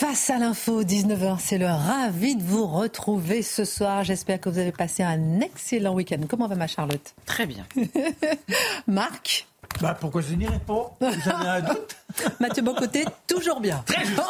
Face à l'info, 19h, c'est le ravi de vous retrouver ce soir. J'espère que vous avez passé un excellent week-end. Comment va ma Charlotte? Très bien. Marc? Bah pourquoi je n'irai pas J'avais un doute. Mathieu Bocoté, toujours bien. Très bien.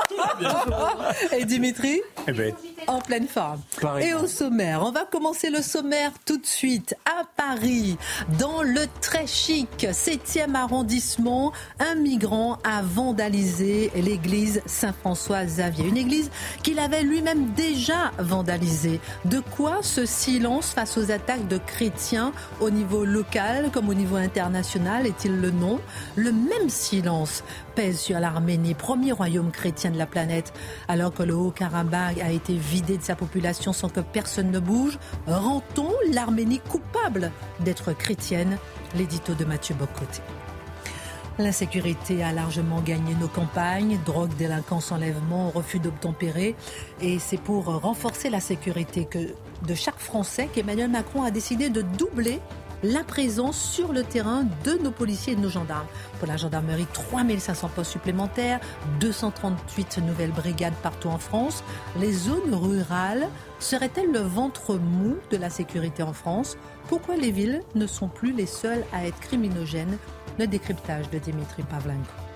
Et Dimitri eh ben, En pleine forme. Et au sommaire, on va commencer le sommaire tout de suite à Paris, dans le très chic 7e arrondissement. Un migrant a vandalisé l'église Saint-François-Xavier. Une église qu'il avait lui-même déjà vandalisée. De quoi ce silence face aux attaques de chrétiens au niveau local comme au niveau international est-il le nom? Le même silence pèse sur l'Arménie, premier royaume chrétien de la planète. Alors que le Haut-Karabakh a été vidé de sa population sans que personne ne bouge, rend-on l'Arménie coupable d'être chrétienne? L'édito de Mathieu Bocoté. L'insécurité a largement gagné nos campagnes, drogue, délinquance, enlèvement, refus d'obtempérer. Et c'est pour renforcer la sécurité que de chaque Français qu'Emmanuel Macron a décidé de doubler la présence sur le terrain de nos policiers et de nos gendarmes. Pour la gendarmerie, 3500 postes supplémentaires, 238 nouvelles brigades partout en France. Les zones rurales seraient-elles le ventre mou de la sécurité en France? Pourquoi les villes ne sont plus les seules à être criminogènes? Le décryptage de Dimitri Pavlenko.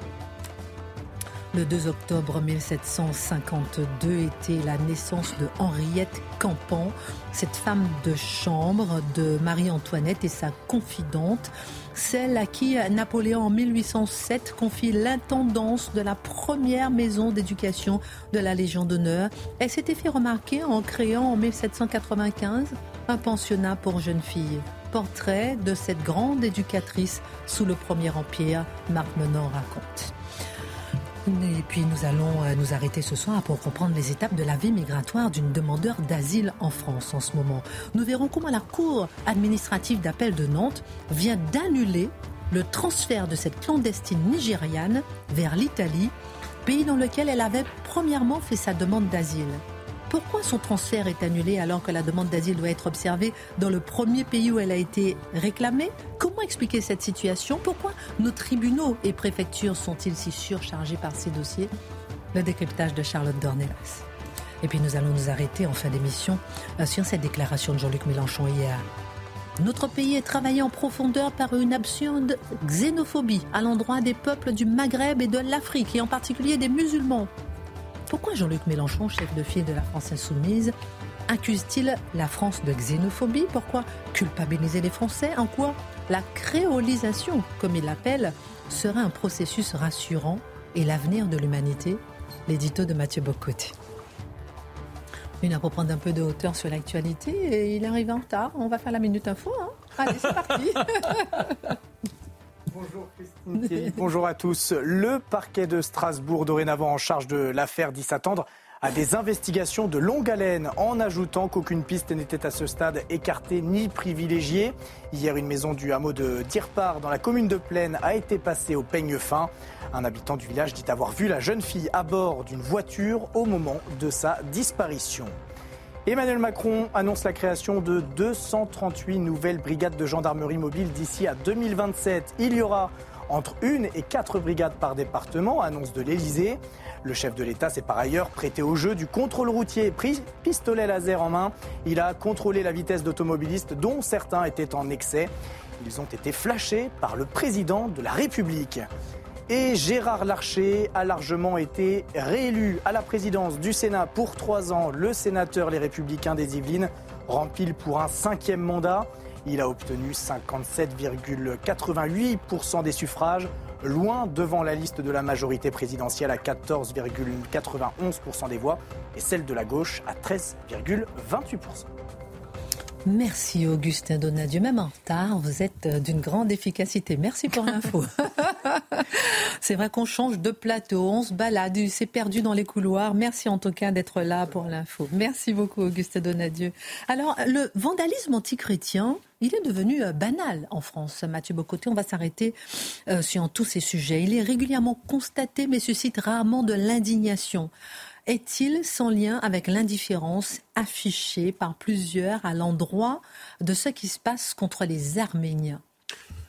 Le 2 octobre 1752 était la naissance de Henriette Campan, cette femme de chambre de Marie-Antoinette et sa confidente, celle à qui Napoléon en 1807 confie l'intendance de la première maison d'éducation de la Légion d'honneur. Elle s'était fait remarquer en créant en 1795 un pensionnat pour jeunes filles. Portrait de cette grande éducatrice sous le Premier Empire, Marc Menon raconte. Et puis nous allons euh, nous arrêter ce soir pour comprendre les étapes de la vie migratoire d'une demandeur d'asile en France en ce moment. Nous verrons comment la Cour administrative d'appel de Nantes vient d'annuler le transfert de cette clandestine nigériane vers l'Italie, pays dans lequel elle avait premièrement fait sa demande d'asile. Pourquoi son transfert est annulé alors que la demande d'asile doit être observée dans le premier pays où elle a été réclamée? Comment expliquer cette situation? Pourquoi nos tribunaux et préfectures sont-ils si surchargés par ces dossiers? Le décryptage de Charlotte Dornelas. Et puis nous allons nous arrêter en fin d'émission euh, sur cette déclaration de Jean-Luc Mélenchon hier. Notre pays est travaillé en profondeur par une absurde xénophobie à l'endroit des peuples du Maghreb et de l'Afrique, et en particulier des musulmans. Pourquoi Jean-Luc Mélenchon, chef de file de la France insoumise, accuse-t-il la France de xénophobie? Pourquoi culpabiliser les Français? En quoi la créolisation, comme il l'appelle, serait un processus rassurant et l'avenir de l'humanité? L'édito de Mathieu Bocoté. Une à prendre un peu de hauteur sur l'actualité et il arrive en retard. On va faire la minute info. Hein Allez, c'est parti Bonjour Christine bonjour à tous. Le parquet de Strasbourg, dorénavant en charge de l'affaire, dit s'attendre à des investigations de longue haleine en ajoutant qu'aucune piste n'était à ce stade écartée ni privilégiée. Hier, une maison du hameau de Dirpar dans la commune de Plaine a été passée au peigne fin. Un habitant du village dit avoir vu la jeune fille à bord d'une voiture au moment de sa disparition. Emmanuel Macron annonce la création de 238 nouvelles brigades de gendarmerie mobile d'ici à 2027. Il y aura entre une et quatre brigades par département, annonce de l'Elysée. Le chef de l'État s'est par ailleurs prêté au jeu du contrôle routier, pris pistolet laser en main. Il a contrôlé la vitesse d'automobilistes dont certains étaient en excès. Ils ont été flashés par le président de la République. Et Gérard Larcher a largement été réélu à la présidence du Sénat pour trois ans. Le sénateur Les Républicains des Yvelines rempile pour un cinquième mandat. Il a obtenu 57,88% des suffrages, loin devant la liste de la majorité présidentielle à 14,91% des voix et celle de la gauche à 13,28%. Merci Augustin Donadieu. Même en retard, vous êtes euh, d'une grande efficacité. Merci pour l'info. C'est vrai qu'on change de plateau, on se balade, c'est perdu dans les couloirs. Merci en tout cas d'être là pour l'info. Merci beaucoup, Auguste Donadieu. Alors, le vandalisme antichrétien, il est devenu euh, banal en France. Mathieu Bocoté, on va s'arrêter euh, sur tous ces sujets. Il est régulièrement constaté, mais suscite rarement de l'indignation. Est-il sans lien avec l'indifférence affichée par plusieurs à l'endroit de ce qui se passe contre les Arméniens?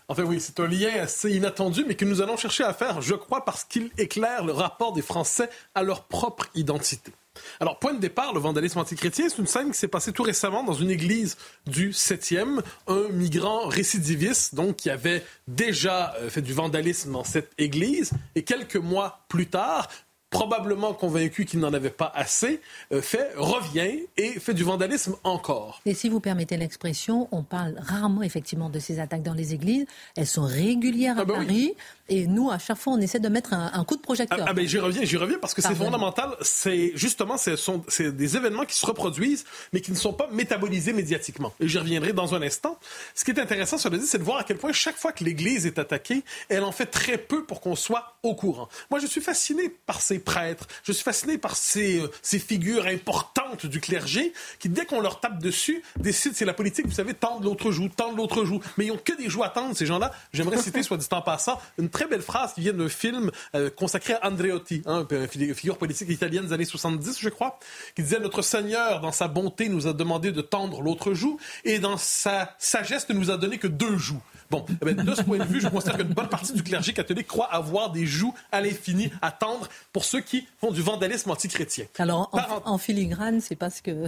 Enfin oui, c'est un lien assez inattendu, mais que nous allons chercher à faire, je crois, parce qu'il éclaire le rapport des Français à leur propre identité. Alors, point de départ, le vandalisme antichrétien, c'est une scène qui s'est passée tout récemment dans une église du 7e. Un migrant récidiviste, donc, qui avait déjà euh, fait du vandalisme dans cette église, et quelques mois plus tard, probablement convaincu qu'il n'en avait pas assez, euh, fait, revient et fait du vandalisme encore. Et si vous permettez l'expression, on parle rarement effectivement de ces attaques dans les églises. Elles sont régulières à ah ben Paris. Et nous, à chaque fois, on essaie de mettre un, coup de projecteur. Ah, ah ben j'y reviens, j'y reviens parce que c'est fondamental. C'est justement, c'est des événements qui se reproduisent, mais qui ne sont pas métabolisés médiatiquement. Et j'y reviendrai dans un instant. Ce qui est intéressant, dit, c'est de voir à quel point chaque fois que l'Église est attaquée, elle en fait très peu pour qu'on soit au courant. Moi, je suis fasciné par ces prêtres, je suis fasciné par ces, euh, ces figures importantes du clergé qui, dès qu'on leur tape dessus, décident, c'est la politique, vous savez, tendre l'autre joue, tendre l'autre joue. Mais ils n'ont que des joues à tendre, ces gens-là. J'aimerais citer, soit dit en passant, une très belle phrase qui vient d'un film euh, consacré à Andreotti, hein, une figure politique italienne des années 70, je crois, qui disait Notre Seigneur, dans sa bonté, nous a demandé de tendre l'autre joue, et dans sa sagesse, ne nous a donné que deux joues. Bon, eh ben, de ce point de vue, je considère qu'une bonne partie du clergé catholique croit avoir des joues à l'infini à tendre pour ceux qui font du vandalisme antichrétien. Alors, en, en filigrane, c'est parce que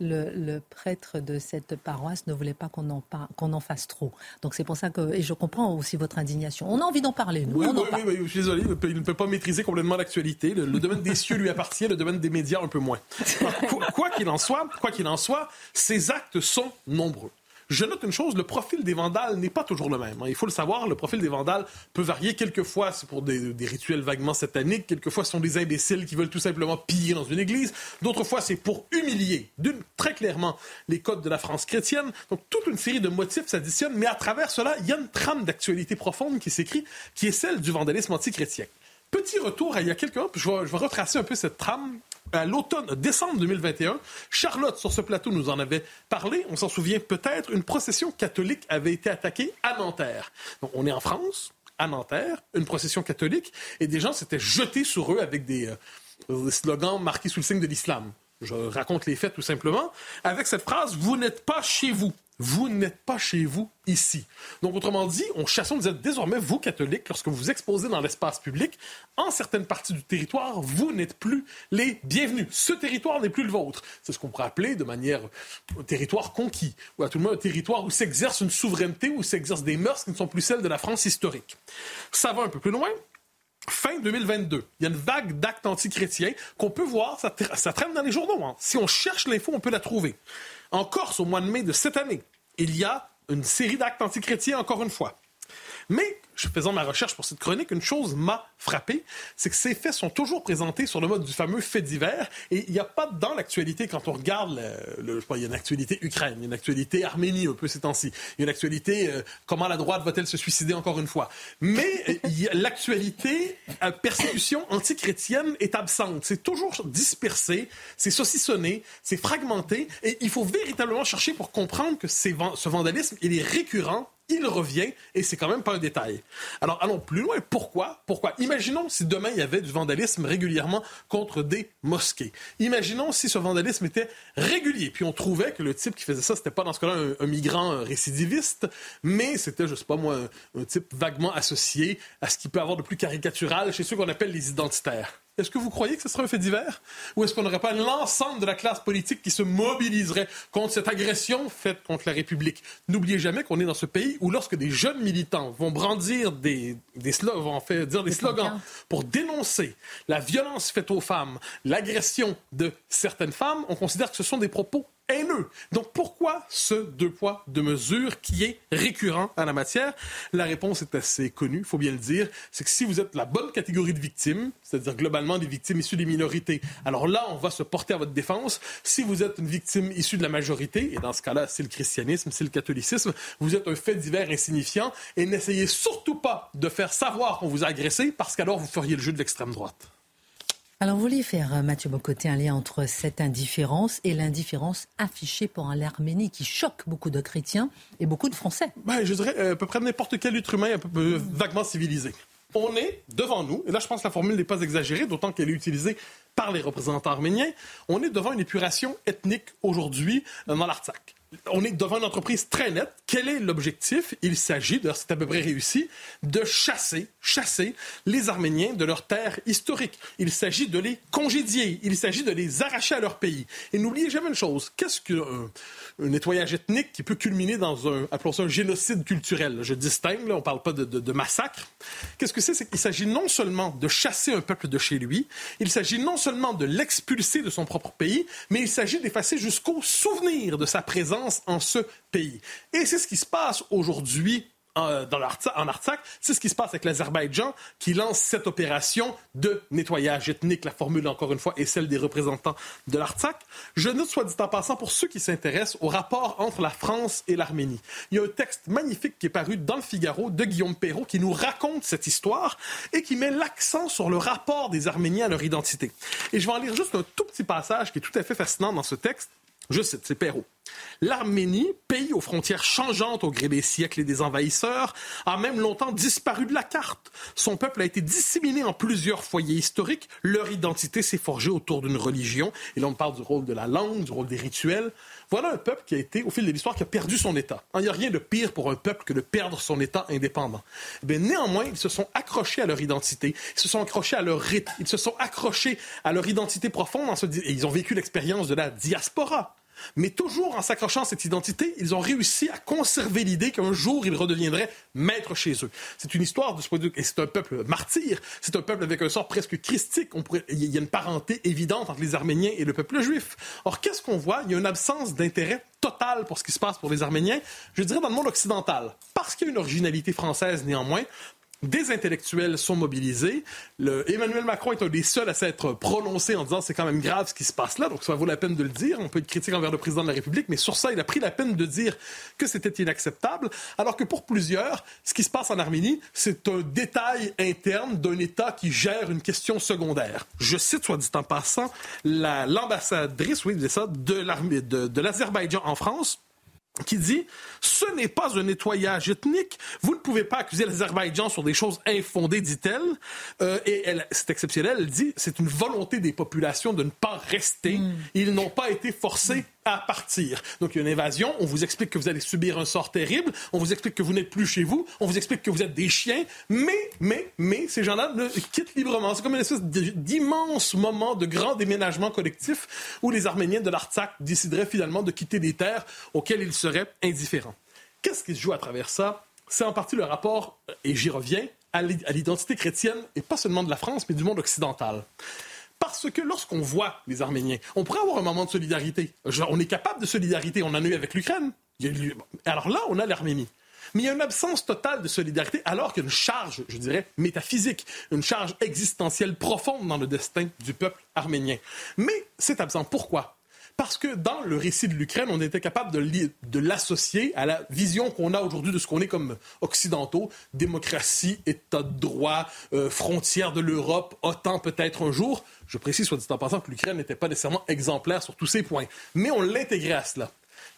le, prêtre de cette paroisse ne voulait pas qu'on en, qu'on en fasse trop. Donc c'est pour ça que, et je comprends aussi votre indignation. On a envie d'en parler, nous. Oui, oui, oui, je suis désolé, il ne peut pas maîtriser complètement l'actualité. Le, domaine des cieux lui appartient, le domaine des médias un peu moins. Quoi qu'il en soit, quoi qu'il en soit, ces actes sont nombreux. Je note une chose, le profil des vandales n'est pas toujours le même. Hein. Il faut le savoir, le profil des vandales peut varier. Quelquefois, c'est pour des, rituels vaguement sataniques. Quelquefois, ce sont des imbéciles qui veulent tout simplement piller dans une église. D'autres fois, c'est pour humilier, d'une, très clairement, les codes de la France chrétienne. Donc, toute une série de motifs s'additionnent. Mais à travers cela, il y a une trame d'actualité profonde qui s'écrit, qui est celle du vandalisme antichrétien. Petit retour à il y a quelques je je vais retracer un peu cette trame à l'automne, décembre 2021, Charlotte, sur ce plateau, nous en avait parlé. On s'en souvient peut-être. Une procession catholique avait été attaquée à Nanterre. On est en France, à Nanterre, une procession catholique, et des gens s'étaient jetés sur eux avec des, euh, des slogans marqués sous le signe de l'islam. Je raconte les faits tout simplement, avec cette phrase Vous n'êtes pas chez vous vous n'êtes pas chez vous ici. Donc, autrement dit, on chasse, on disait désormais, vous, catholiques, lorsque vous exposez dans l'espace public, en certaines parties du territoire, vous n'êtes plus les bienvenus. Ce territoire n'est plus le vôtre. C'est ce qu'on pourrait appeler de manière un territoire conquis, ou à tout le monde un territoire où s'exerce une souveraineté, où s'exercent des mœurs qui ne sont plus celles de la France historique. Ça va un peu plus loin. Fin 2022, il y a une vague d'actes antichrétiens qu'on peut voir, ça, traîne dans les journaux. Hein. Si on cherche l'info, on peut la trouver. En Corse, au mois de mai de cette année, il y a une série d'actes antichrétiens, encore une fois. Mais faisant ma recherche pour cette chronique, une chose m'a frappé, c'est que ces faits sont toujours présentés sur le mode du fameux fait divers, et il n'y a pas dans l'actualité, quand on regarde, le, je sais il y a une actualité Ukraine, il y a une actualité Arménie un peu ces temps-ci, il y a une actualité euh, comment la droite va-t-elle se suicider encore une fois. Mais euh, l'actualité euh, persécution antichrétienne est absente. C'est toujours dispersé, c'est saucissonné, c'est fragmenté, et il faut véritablement chercher pour comprendre que ce vandalisme, il est récurrent il revient et c'est quand même pas un détail. Alors allons plus loin. Pourquoi? Pourquoi? Imaginons si demain il y avait du vandalisme régulièrement contre des mosquées. Imaginons si ce vandalisme était régulier, puis on trouvait que le type qui faisait ça, c'était pas dans ce cas-là un, migrant récidiviste, mais c'était, je sais pas moi, un type vaguement associé à ce qui peut avoir de plus caricatural chez ceux qu'on appelle les identitaires. Est-ce que vous croyez que ce serait un fait divers? Ou est-ce qu'on n'aurait pas l'ensemble de la classe politique qui se mobiliserait contre cette agression faite contre la République? N'oubliez jamais qu'on est dans ce pays où lorsque des jeunes militants vont brandir des, des slogans, vont dire des slogans pour dénoncer la violence faite aux femmes, l'agression de certaines femmes, on considère que ce sont des propos haineux. Donc pourquoi ce deux poids, deux mesures qui est récurrent à la matière? La réponse est assez connue, il faut bien le dire. C'est que si vous êtes la bonne catégorie de victimes, c'est-à-dire globalement des victimes issues des minorités, alors là, on va se porter à votre défense. Si vous êtes une victime issue de la majorité, et dans ce cas-là, c'est le christianisme, c'est le catholicisme, vous êtes un fait divers insignifiant et n'essayez surtout pas de faire savoir qu'on vous a agressé parce qu'alors vous feriez le jeu de l'extrême droite. Alors, vous vouliez faire, euh, Mathieu Bocoté, un lien entre cette indifférence et l'indifférence affichée pour l'Arménie qui choque beaucoup de chrétiens et beaucoup de Français? Ben, je dirais euh, à peu près n'importe quel être humain un peu, euh, vaguement civilisé. On est devant nous, et là je pense que la formule n'est pas exagérée, d'autant qu'elle est utilisée par les représentants arméniens, on est devant une épuration ethnique aujourd'hui dans l'Artsakh on est devant une entreprise très nette. Quel est l'objectif? Il s'agit, d'ailleurs c'est à peu près réussi, de chasser, chasser les Arméniens de leur terre historique. Il s'agit de les congédier. Il s'agit de les arracher à leur pays. Et n'oubliez jamais une chose. Qu'est-ce qu'un un nettoyage ethnique qui peut culminer dans un, appelons ça un génocide culturel? Je distingue, là, on ne parle pas de, de massacre. Qu'est-ce que c'est? C'est qu'il s'agit non seulement de chasser un peuple de chez lui, il s'agit non seulement de l'expulser de son propre pays, mais il s'agit d'effacer jusqu'au souvenir de sa présence en ce pays. Et c'est ce qui se passe aujourd'hui en, dans en Artsakh, c'est ce qui se passe avec l'Azerbaïdjan qui lance cette opération de nettoyage ethnique. La formule, encore une fois, est celle des représentants de l'Artsakh. Je note, soit dit en passant, pour ceux qui s'intéressent au rapport entre la France et l'Arménie. Il y a un texte magnifique qui est paru dans le Figaro de Guillaume Perrault qui nous raconte cette histoire et qui met l'accent sur le rapport des Arméniens à leur identité. Et je vais en lire juste un tout petit passage qui est tout à fait fascinant dans ce texte. Je cite, c'est Perrault. L'Arménie, pays aux frontières changeantes au gré des siècles et des envahisseurs, a même longtemps disparu de la carte. Son peuple a été disséminé en plusieurs foyers historiques. Leur identité s'est forgée autour d'une religion. Et là, on parle du rôle de la langue, du rôle des rituels. Voilà un peuple qui a été, au fil de l'histoire, qui a perdu son État. Il n'y a rien de pire pour un peuple que de perdre son État indépendant. Mais eh néanmoins, ils se sont accrochés à leur identité. Ils se sont accrochés à leur rite. Ils se sont accrochés à leur identité profonde. Et ils ont vécu l'expérience de la diaspora. Mais toujours en s'accrochant à cette identité, ils ont réussi à conserver l'idée qu'un jour, ils redeviendraient maîtres chez eux. C'est une histoire de ce point de vue, et c'est un peuple martyr, c'est un peuple avec un sort presque christique. Il y a une parenté évidente entre les Arméniens et le peuple juif. Or, qu'est-ce qu'on voit? Il y a une absence d'intérêt total pour ce qui se passe pour les Arméniens, je dirais dans le monde occidental. Parce qu'il y a une originalité française néanmoins, des intellectuels sont mobilisés. Emmanuel Macron est un des seuls à s'être prononcé en disant c'est quand même grave ce qui se passe là, donc ça vaut la peine de le dire. On peut être critique envers le président de la République, mais sur ça, il a pris la peine de dire que c'était inacceptable, alors que pour plusieurs, ce qui se passe en Arménie, c'est un détail interne d'un État qui gère une question secondaire. Je cite, soit dit en passant, l'ambassadrice, oui, ça, de l'Azerbaïdjan en France, qui dit ce n'est pas un nettoyage ethnique. Vous ne pouvez pas accuser l'Azerbaïdjan sur des choses infondées, dit-elle. Euh, et c'est exceptionnel. Elle dit c'est une volonté des populations de ne pas rester. Mm. Ils n'ont pas été forcés à partir. Donc il y a une invasion, on vous explique que vous allez subir un sort terrible, on vous explique que vous n'êtes plus chez vous, on vous explique que vous êtes des chiens, mais, mais, mais, ces gens-là quittent librement. C'est comme une espèce d'immense moment de grand déménagement collectif où les Arméniens de l'Artsakh décideraient finalement de quitter des terres auxquelles ils seraient indifférents. Qu'est-ce qui se joue à travers ça? C'est en partie le rapport, et j'y reviens, à l'identité chrétienne, et pas seulement de la France, mais du monde occidental. Parce que lorsqu'on voit les Arméniens, on pourrait avoir un moment de solidarité. on est capable de solidarité, on en a eu avec l'Ukraine. Alors là, on a l'Arménie. Mais il y a une absence totale de solidarité, alors qu'il y a une charge, je dirais, métaphysique, une charge existentielle profonde dans le destin du peuple arménien. Mais c'est absent. Pourquoi? Parce que dans le récit de l'Ukraine, on était capable de, l'associer à la vision qu'on a aujourd'hui de ce qu'on est comme occidentaux, démocratie, état de droit, euh, frontières de l'Europe, autant peut-être un jour. Je précise, soit dit en passant, que l'Ukraine n'était pas nécessairement exemplaire sur tous ces points. Mais on l'intégrait à cela.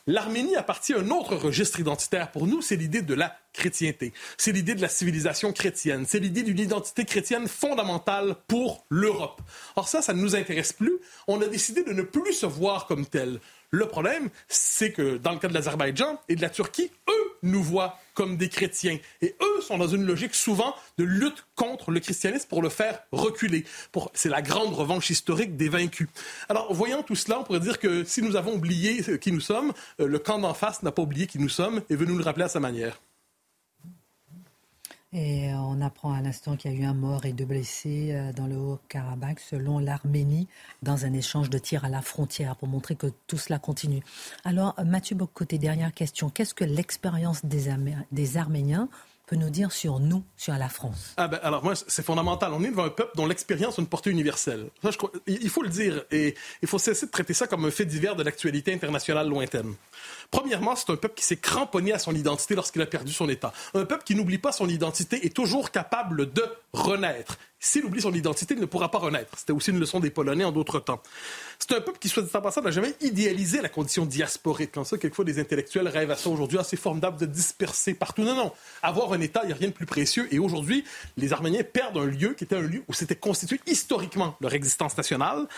L'Arménie appartient à un autre registre identitaire pour nous, c'est l'idée de la chrétienté. C'est l'idée de la civilisation chrétienne. C'est l'idée d'une identité chrétienne fondamentale pour l'Europe. Or ça, ça ne nous intéresse plus. On a décidé de ne plus se voir comme tel. Le problème, c'est que dans le cas de l'Azerbaïdjan et de la Turquie, eux nous voient comme des chrétiens. Et eux sont dans une logique souvent de lutte contre le christianisme pour le faire reculer. C'est la grande revanche historique des vaincus. Alors, voyant tout cela, on pourrait dire que si nous avons oublié qui nous sommes, euh, le camp d'en face n'a pas oublié qui nous sommes et veut nous le rappeler à sa manière. Et on apprend à l'instant qu'il y a eu un mort et deux blessés euh, dans le Haut-Karabakh, selon l'Arménie, dans un échange de tirs à la frontière, pour montrer que tout cela continue. Alors, Mathieu Bocoté, dernière question. Qu'est-ce que l'expérience des Arméniens peut nous dire sur nous, sur la France ah ben, Alors moi, c'est fondamental. On est devant un peuple dont l'expérience a une portée universelle. Ça, je crois, il faut le dire. Et il faut cesser de traiter ça comme un fait divers de l'actualité internationale lointaine. Premièrement, c'est un peuple qui s'est cramponné à son identité lorsqu'il a perdu son État. Un peuple qui n'oublie pas son identité est toujours capable de renaître. S'il oublie son identité, il ne pourra pas renaître. C'était aussi une leçon des Polonais en d'autres temps. C'est un peuple qui, soit dit en passant, n'a jamais idéalisé la condition diasporique. Comme ça, quelquefois, des intellectuels rêvent à ça aujourd'hui. assez formidable de disperser partout. Non, non. Avoir un État, il n'y a rien de plus précieux. Et aujourd'hui, les Arméniens perdent un lieu qui était un lieu où s'était constitué historiquement leur existence nationale.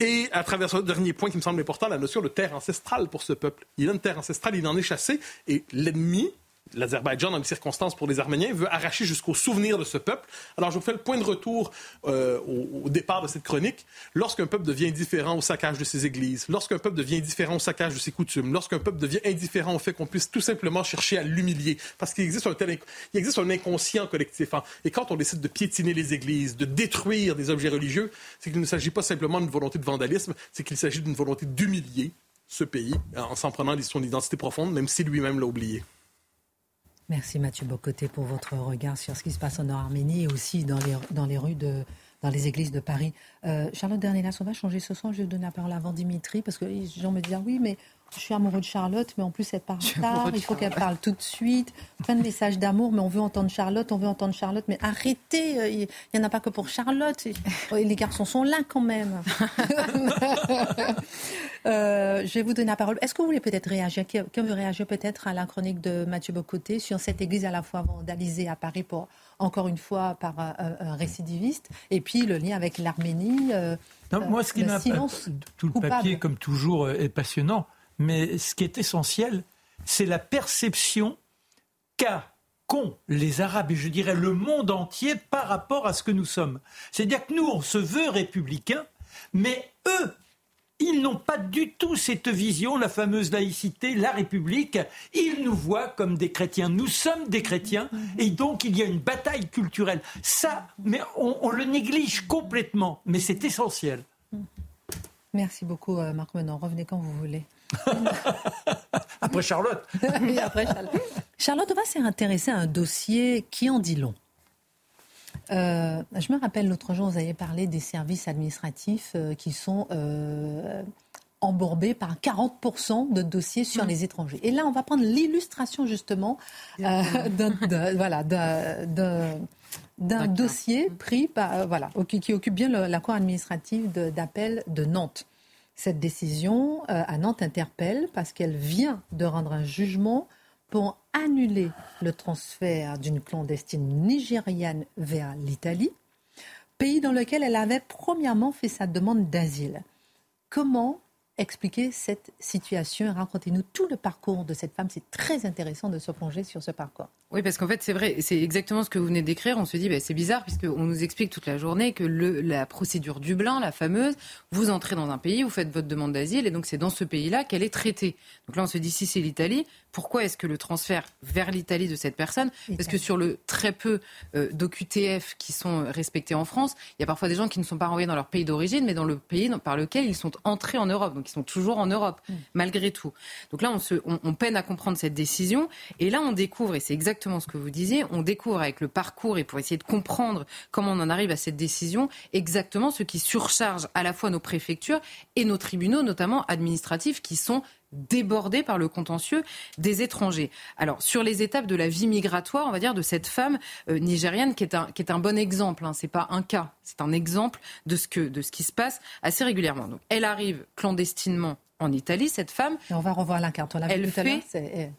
Et à travers ce dernier point qui me semble important, la notion de terre ancestrale pour ce peuple. Il a une terre ancestrale, il en est chassé. Et l'ennemi, l'Azerbaïdjan, dans les circonstances pour les Arméniens, veut arracher jusqu'au souvenir de ce peuple. Alors, je vous fais le point de retour euh, au, départ de cette chronique. Lorsqu'un peuple devient indifférent au saccage de ses églises, lorsqu'un peuple devient indifférent au saccage de ses coutumes, lorsqu'un peuple devient indifférent au fait qu'on puisse tout simplement chercher à l'humilier, parce qu'il existe un tel, il existe un inconscient collectif. Hein. Et quand on décide de piétiner les églises, de détruire des objets religieux, c'est qu'il ne s'agit pas simplement d'une volonté de vandalisme, c'est qu'il s'agit d'une volonté d'humilier ce pays en s'en prenant son identité profonde, même si lui-même l'a oublié. Merci Mathieu Bocoté pour votre regard sur ce qui se passe en Arménie et aussi dans les, dans les rues de, dans les églises de Paris. Euh, Charlotte Dernelas, on va changer ce soir? Je vais donner la parole avant Dimitri parce que les gens me disent ah oui, mais je suis amoureux de Charlotte, mais en plus elle parle tard, il faut qu'elle parle tout de suite. Plein de messages d'amour, mais on veut entendre Charlotte, on veut entendre Charlotte, mais arrêtez, euh, il n'y en a pas que pour Charlotte. Les garçons sont là quand même. Euh, je vais vous donner la parole. Est-ce que vous voulez peut-être réagir? Quelqu'un veut réagir peut-être à la chronique de Mathieu Bocoté sur cette église à la fois vandalisée à Paris pour, encore une fois, par un, récidiviste, et puis le lien avec l'Arménie. Euh, moi, ce qui m'a tout le papier, comme toujours, est passionnant. Mais ce qui est essentiel, c'est la perception qu'ont les Arabes et je dirais le monde entier par rapport à ce que nous sommes. C'est-à-dire que nous, on se veut républicains, mais eux, ils n'ont pas du tout cette vision, la fameuse laïcité, la République. Ils nous voient comme des chrétiens. Nous sommes des chrétiens et donc il y a une bataille culturelle. Ça, mais on, le néglige complètement, mais c'est essentiel. Merci beaucoup, euh, Marc Menon. Revenez quand vous voulez. après Charlotte. après Charlotte. Charlotte, on va s'intéresser à un dossier qui en dit long. Euh, je me rappelle l'autre jour, vous avez parlé des services administratifs euh, qui sont euh, embourbés par 40% de dossiers sur mm. les étrangers. Et là, on va prendre l'illustration justement d'un voilà, d'un dossier pris par, voilà, qui, occupe bien la cour administrative d'appel de Nantes. Cette décision euh, à Nantes interpelle parce qu'elle vient de rendre un jugement pour annuler le transfert d'une clandestine nigériane vers l'Italie, pays dans lequel elle avait premièrement fait sa demande d'asile. Comment expliquer cette situation Racontez-nous tout le parcours de cette femme. C'est très intéressant de se plonger sur ce parcours. Oui, parce qu'en fait, c'est vrai, c'est exactement ce que vous venez d'écrire. On se dit, bah, c'est bizarre, puisqu'on nous explique toute la journée que la procédure Dublin, la fameuse, vous entrez dans un pays, vous faites votre demande d'asile, et donc c'est dans ce pays-là qu'elle est traitée. Donc là, on se dit, si c'est l'Italie, pourquoi est-ce que le transfert vers l'Italie de cette personne? Parce que sur le très peu euh, d'OQTF qui sont respectés en France, il y a parfois des gens qui ne sont pas renvoyés dans leur pays d'origine, mais dans le pays par lequel ils sont entrés en Europe. Donc ils sont toujours en Europe, mm. malgré tout. Donc là, on, se, on, on peine à comprendre cette décision. Et là, on découvre, et c'est exactement ce que vous disiez. On découvre avec le parcours et pour essayer de comprendre comment on en arrive à cette décision, exactement ce qui surcharge à la fois nos préfectures et nos tribunaux, notamment administratifs, qui sont débordés par le contentieux des étrangers. Alors, sur les étapes de la vie migratoire, on va dire, de cette femme euh, nigériane qui est un, qui est un bon exemple, hein, c'est pas un cas, c'est un exemple de ce, que, de ce qui se passe assez régulièrement. Donc, elle arrive clandestinement en Italie, cette femme. on va revoir la carte. On l'a vu tout à l'heure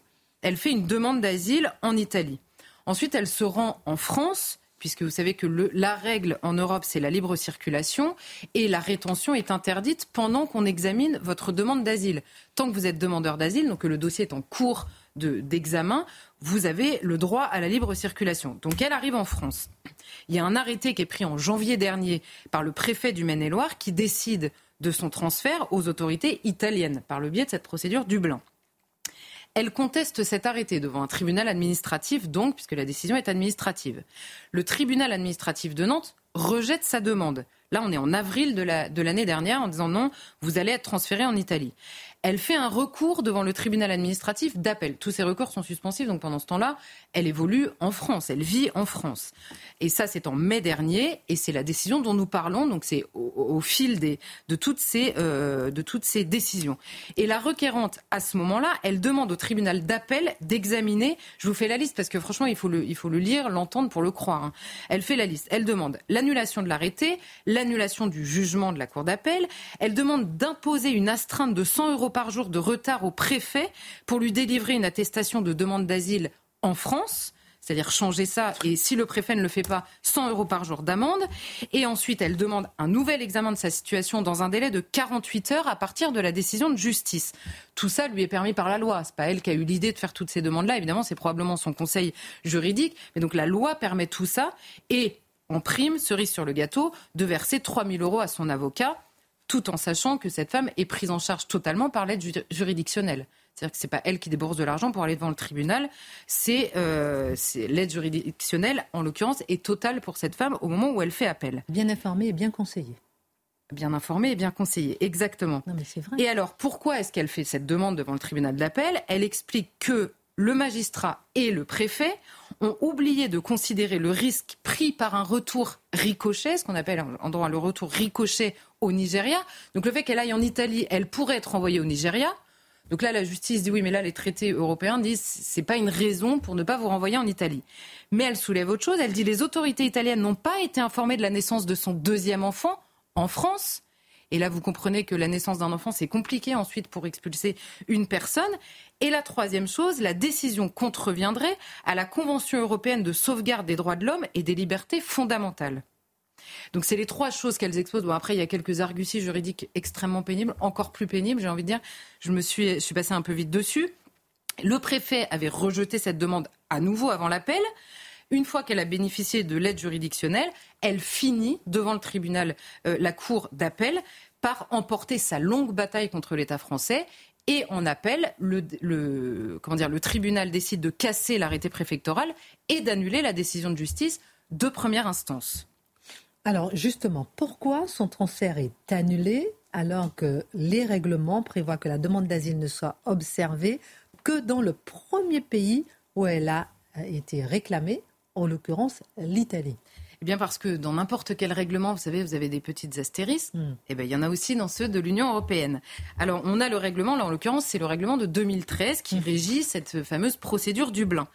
elle fait une demande d'asile en Italie. Ensuite, elle se rend en France, puisque vous savez que la règle en Europe, c'est la libre circulation, et la rétention est interdite pendant qu'on examine votre demande d'asile. Tant que vous êtes demandeur d'asile, donc que le dossier est en cours d'examen, vous avez le droit à la libre circulation. Donc elle arrive en France. Il y a un arrêté qui est pris en janvier dernier par le préfet du Maine-et-Loire qui décide de son transfert aux autorités italiennes par le biais de cette procédure Dublin. Elle conteste cet arrêté devant un tribunal administratif, donc, puisque la décision est administrative. Le tribunal administratif de Nantes rejette sa demande. Là, on est en avril de l'année dernière en disant non, vous allez être transféré en Italie. Elle fait un recours devant le tribunal administratif d'appel. Tous ces recours sont suspensifs, donc pendant ce temps-là, elle évolue en France, elle vit en France. Et ça, c'est en mai dernier, et c'est la décision dont nous parlons, donc c'est au, fil des, de, toutes ces, euh, de toutes ces décisions. Et la requérante, à ce moment-là, elle demande au tribunal d'appel d'examiner, je vous fais la liste parce que franchement, il faut le, il faut le lire, l'entendre pour le croire. Hein. Elle fait la liste. Elle demande l'annulation de l'arrêté, l'annulation du jugement de la Cour d'appel, elle demande d'imposer une astreinte de 100 euros par jour de retard au préfet pour lui délivrer une attestation de demande d'asile en France c'est-à-dire changer ça, et si le préfet ne le fait pas, 100 euros par jour d'amende. Et ensuite, elle demande un nouvel examen de sa situation dans un délai de 48 heures à partir de la décision de justice. Tout ça lui est permis par la loi. C'est pas elle qui a eu l'idée de faire toutes ces demandes-là. Évidemment, c'est probablement son conseil juridique. Mais donc la loi permet tout ça. Et en prime, cerise sur le gâteau, de verser 3 000 euros à son avocat tout en sachant que cette femme est prise en charge totalement par l'aide juridictionnelle. C'est-à-dire que ce n'est pas elle qui débourse de l'argent pour aller devant le tribunal, c'est euh, l'aide juridictionnelle, en l'occurrence, est totale pour cette femme au moment où elle fait appel. Bien informée et bien conseillée. Bien informée et bien conseillée, exactement. Non, mais c'est vrai. Et alors, pourquoi est-ce qu'elle fait cette demande devant le tribunal d'appel? Elle explique que le magistrat et le préfet ont oublié de considérer le risque pris par un retour ricochet, ce qu'on appelle en droit le retour ricochet au Nigeria. Donc le fait qu'elle aille en Italie, elle pourrait être envoyée au Nigeria. Donc là, la justice dit oui, mais là, les traités européens disent c'est pas une raison pour ne pas vous renvoyer en Italie. Mais elle soulève autre chose. Elle dit les autorités italiennes n'ont pas été informées de la naissance de son deuxième enfant en France. Et là, vous comprenez que la naissance d'un enfant, c'est compliqué ensuite pour expulser une personne. Et la troisième chose, la décision contreviendrait à la Convention européenne de sauvegarde des droits de l'homme et des libertés fondamentales. Donc c'est les trois choses qu'elles exposent. Bon, après, il y a quelques arguties juridiques extrêmement pénibles, encore plus pénibles, j'ai envie de dire. Je me suis, suis passée un peu vite dessus. Le préfet avait rejeté cette demande à nouveau avant l'appel. Une fois qu'elle a bénéficié de l'aide juridictionnelle, elle finit devant le tribunal, euh, la cour d'appel, par emporter sa longue bataille contre l'État français. Et en appel, le, tribunal décide de casser l'arrêté préfectoral et d'annuler la décision de justice de première instance. Alors justement, pourquoi son transfert est annulé alors que les règlements prévoient que la demande d'asile ne soit observée que dans le premier pays où elle a été réclamée, en l'occurrence l'Italie eh bien parce que dans n'importe quel règlement, vous savez, vous avez des petites astérisques, hmm. eh bien il y en a aussi dans ceux de l'Union européenne. Alors on a le règlement, là en l'occurrence c'est le règlement de 2013 qui hmm. régit cette fameuse procédure Dublin.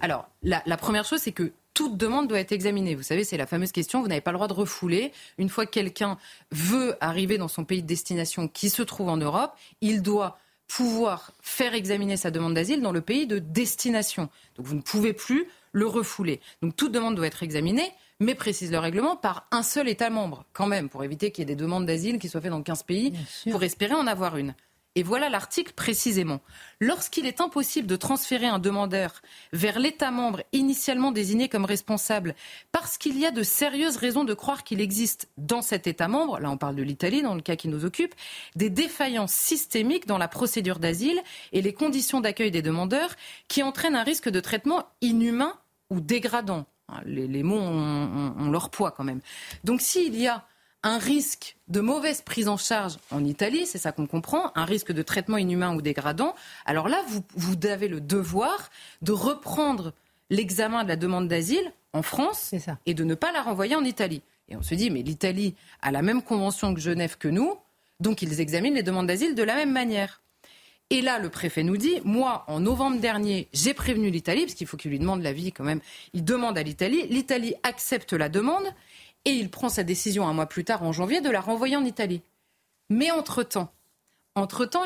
Alors la, la première chose c'est que toute demande doit être examinée. Vous savez, c'est la fameuse question, vous n'avez pas le droit de refouler. Une fois que quelqu'un veut arriver dans son pays de destination qui se trouve en Europe, il doit pouvoir faire examiner sa demande d'asile dans le pays de destination. Donc vous ne pouvez plus le refouler. Donc toute demande doit être examinée mais précise le règlement, par un seul État membre, quand même, pour éviter qu'il y ait des demandes d'asile qui soient faites dans 15 pays, pour espérer en avoir une. Et voilà l'article précisément. Lorsqu'il est impossible de transférer un demandeur vers l'État membre initialement désigné comme responsable parce qu'il y a de sérieuses raisons de croire qu'il existe dans cet État membre, là on parle de l'Italie dans le cas qui nous occupe, des défaillances systémiques dans la procédure d'asile et les conditions d'accueil des demandeurs qui entraînent un risque de traitement inhumain ou dégradant. Les, mots ont, leur poids quand même. Donc s'il y a un risque de mauvaise prise en charge en Italie, c'est ça qu'on comprend, un risque de traitement inhumain ou dégradant, alors là, vous, vous avez le devoir de reprendre l'examen de la demande d'asile en France et de ne pas la renvoyer en Italie. Et on se dit, mais l'Italie a la même convention que Genève que nous, donc ils examinent les demandes d'asile de la même manière. Et là, le préfet nous dit, moi, en novembre dernier, j'ai prévenu l'Italie, parce qu'il faut qu'il lui demande l'avis quand même. Il demande à l'Italie, l'Italie accepte la demande, et il prend sa décision un mois plus tard, en janvier, de la renvoyer en Italie. Mais entre-temps,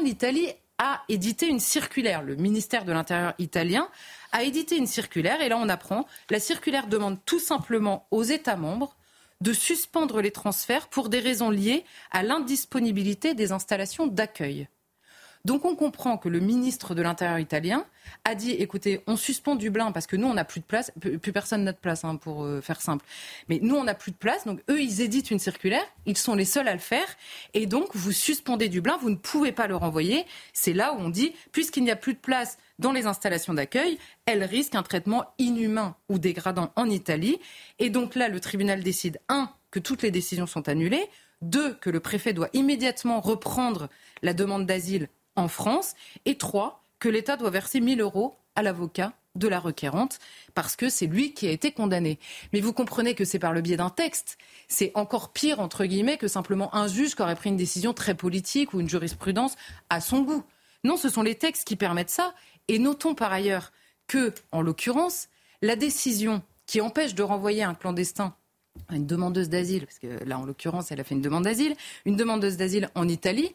l'Italie a édité une circulaire. Le ministère de l'Intérieur italien a édité une circulaire, et là on apprend, la circulaire demande tout simplement aux États membres de suspendre les transferts pour des raisons liées à l'indisponibilité des installations d'accueil. Donc on comprend que le ministre de l'Intérieur italien a dit écoutez, on suspend Dublin parce que nous, on n'a plus de place, plus personne n'a de place hein, pour euh, faire simple. Mais nous, on n'a plus de place, donc eux, ils éditent une circulaire, ils sont les seuls à le faire, et donc vous suspendez Dublin, vous ne pouvez pas le renvoyer. C'est là où on dit puisqu'il n'y a plus de place dans les installations d'accueil, elle risque un traitement inhumain ou dégradant en Italie. Et donc là, le tribunal décide, un, que toutes les décisions sont annulées, deux, que le préfet doit immédiatement reprendre la demande d'asile en France, et trois, que l'État doit verser 1000 euros à l'avocat de la requérante parce que c'est lui qui a été condamné. Mais vous comprenez que c'est par le biais d'un texte. C'est encore pire, entre guillemets, que simplement un juge qui aurait pris une décision très politique ou une jurisprudence à son goût. Non, ce sont les textes qui permettent ça. Et notons par ailleurs que, en l'occurrence, la décision qui empêche de renvoyer un clandestin une demandeuse d'asile, parce que là, en l'occurrence, elle a fait une demande d'asile, une demandeuse d'asile en Italie,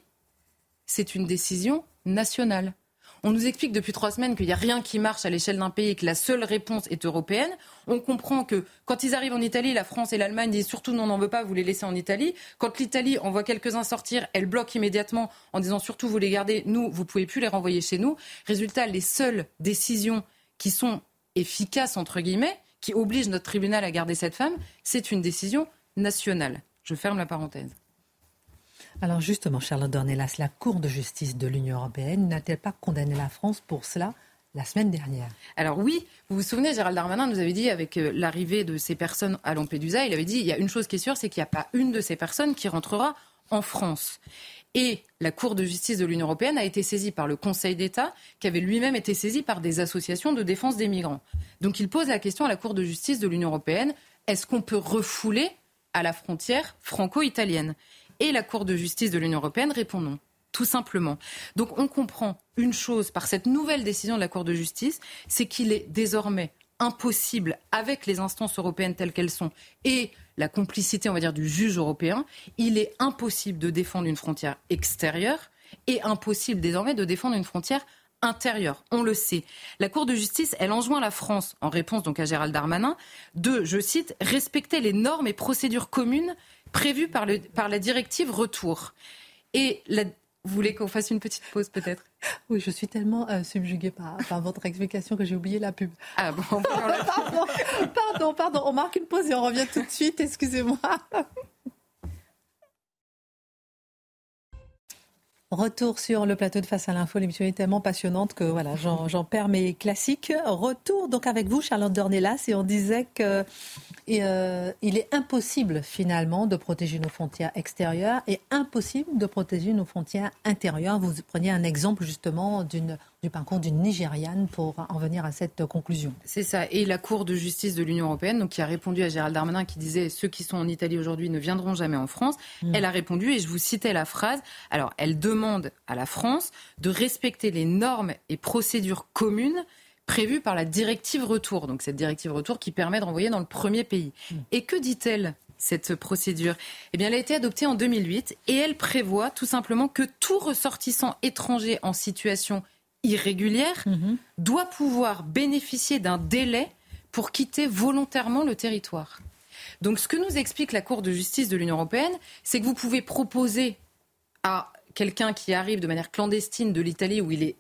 c'est une décision nationale. On nous explique depuis trois semaines qu'il n'y a rien qui marche à l'échelle d'un pays et que la seule réponse est européenne. On comprend que quand ils arrivent en Italie, la France et l'Allemagne disent surtout non, on n'en veut pas, vous les laissez en Italie. Quand l'Italie envoie quelques-uns sortir, elle bloque immédiatement en disant surtout vous les gardez, nous, vous pouvez plus les renvoyer chez nous. Résultat, les seules décisions qui sont efficaces, entre guillemets, qui obligent notre tribunal à garder cette femme, c'est une décision nationale. Je ferme la parenthèse. Alors justement, Charlotte Dornelas, la Cour de justice de l'Union européenne n'a-t-elle pas condamné la France pour cela la semaine dernière? Alors oui, vous vous souvenez, Gérald Darmanin nous avait dit, avec euh, l'arrivée de ces personnes à Lampedusa, il avait dit, il y a une chose qui est sûre, c'est qu'il n'y a pas une de ces personnes qui rentrera en France. Et la Cour de justice de l'Union européenne a été saisie par le Conseil d'État, qui avait lui-même été saisi par des associations de défense des migrants. Donc il pose la question à la Cour de justice de l'Union européenne, est-ce qu'on peut refouler à la frontière franco-italienne? Et la Cour de justice de l'Union européenne répond non. Tout simplement. Donc on comprend une chose par cette nouvelle décision de la Cour de justice, c'est qu'il est désormais impossible, avec les instances européennes telles qu'elles sont et la complicité, on va dire, du juge européen, il est impossible de défendre une frontière extérieure et impossible désormais de défendre une frontière intérieure. On le sait. La Cour de justice, elle enjoint la France, en réponse donc à Gérald Darmanin, de, je cite, respecter les normes et procédures communes prévu par, le, par la directive retour. Et vous voulez qu'on fasse une petite pause peut-être? Oui, je suis tellement euh, subjuguée par, par, votre explication que j'ai oublié la pub. Ah bon pardon, pardon, pardon, on marque une pause et on revient tout de suite, excusez-moi. Retour sur le plateau de Face à l'info. L'émission est tellement passionnante que voilà, j'en perds mes classiques. Retour donc avec vous, Charlotte Dornelas, et on disait que euh, il est impossible finalement de protéger nos frontières extérieures et impossible de protéger nos frontières intérieures. Vous preniez un exemple justement d'une du parcours d'une Nigériane pour en venir à cette conclusion. C'est ça. Et la Cour de justice de l'Union européenne, donc, qui a répondu à Gérald Darmanin, qui disait ceux qui sont en Italie aujourd'hui ne viendront jamais en France, mm. elle a répondu, et je vous citais la phrase, alors elle demande à la France de respecter les normes et procédures communes prévues par la directive retour. Donc cette directive retour qui permet de renvoyer dans le premier pays. Mm. Et que dit-elle cette procédure? Eh bien, elle a été adoptée en 2008 et elle prévoit tout simplement que tout ressortissant étranger en situation irrégulière mhm. doit pouvoir bénéficier d'un délai pour quitter volontairement le territoire. Donc ce que nous explique la Cour de justice de l'Union européenne, c'est que vous pouvez proposer à quelqu'un qui arrive de manière clandestine de l'Italie où il est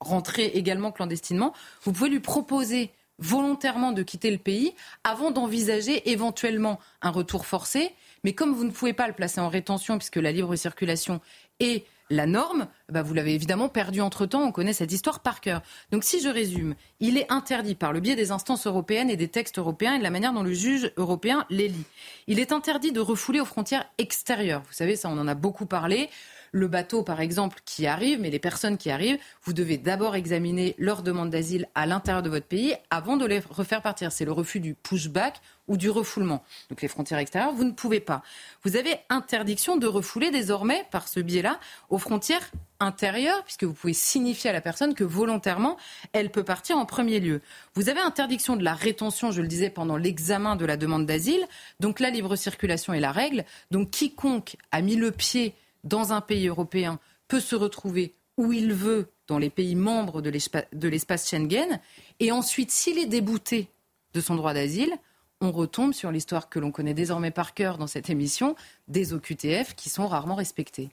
rentré également clandestinement, vous pouvez lui proposer volontairement de quitter le pays avant d'envisager éventuellement un retour forcé. Mais comme vous ne pouvez pas le placer en rétention puisque la libre circulation est la norme, bah vous l'avez évidemment perdu entre-temps, on connaît cette histoire par cœur. Donc si je résume, il est interdit par le biais des instances européennes et des textes européens et de la manière dont le juge européen les lit. Il est interdit de refouler aux frontières extérieures. Vous savez, ça on en a beaucoup parlé le bateau, par exemple, qui arrive, mais les personnes qui arrivent, vous devez d'abord examiner leur demande d'asile à l'intérieur de votre pays avant de les refaire partir. C'est le refus du pushback ou du refoulement. Donc les frontières extérieures, vous ne pouvez pas. Vous avez interdiction de refouler désormais, par ce biais-là, aux frontières intérieures, puisque vous pouvez signifier à la personne que volontairement, elle peut partir en premier lieu. Vous avez interdiction de la rétention, je le disais, pendant l'examen de la demande d'asile. Donc la libre circulation est la règle. Donc quiconque a mis le pied dans un pays européen peut se retrouver où il veut dans les pays membres de l'espace Schengen. Et ensuite, s'il est débouté de son droit d'asile, on retombe sur l'histoire que l'on connaît désormais par cœur dans cette émission, des OQTF qui sont rarement respectés.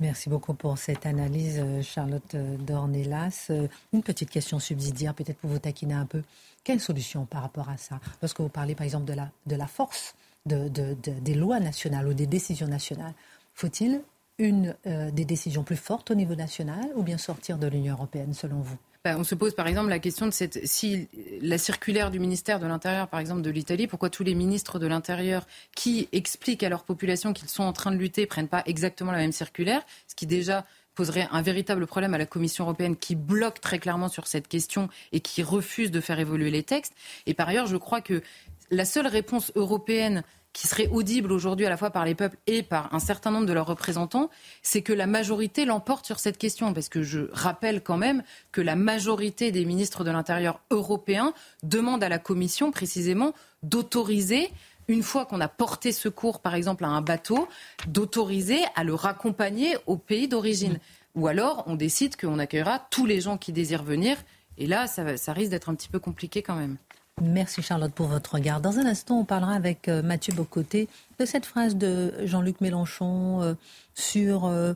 Merci beaucoup pour cette analyse, euh, Charlotte euh, Dornelas. Euh, une petite question subsidiaire, peut-être pour vous taquiner un peu. Quelle solution par rapport à ça? Lorsque vous parlez, par exemple, de la, de la force des lois nationales ou des décisions nationales, faut-il une, des décisions plus fortes au niveau national ou bien sortir de l'Union européenne, selon vous? Bah, on se pose par exemple la question de cette, si la circulaire du ministère de l'Intérieur, par exemple de l'Italie, pourquoi tous les ministres de l'Intérieur qui expliquent à leur population qu'ils sont en train de lutter prennent pas exactement la même circulaire, ce qui déjà poserait un véritable problème à la Commission européenne qui bloque très clairement sur cette question et qui refuse de faire évoluer les textes. Et par ailleurs, je crois que la seule réponse européenne qui serait audible aujourd'hui à la fois par les peuples et par un certain nombre de leurs représentants, c'est que la majorité l'emporte sur cette question. Parce que je rappelle quand même que la majorité des ministres de l'Intérieur européens demandent à la Commission précisément d'autoriser une fois qu'on a porté secours, par exemple, à un bateau, d'autoriser à le raccompagner au pays d'origine. Ou alors, on décide qu'on accueillera tous les gens qui désirent venir. Et là, ça, ça risque d'être un petit peu compliqué quand même. Merci Charlotte pour votre regard. Dans un instant, on parlera avec euh, Mathieu Bocoté de cette phrase de Jean-Luc Mélenchon euh, sur... Euh,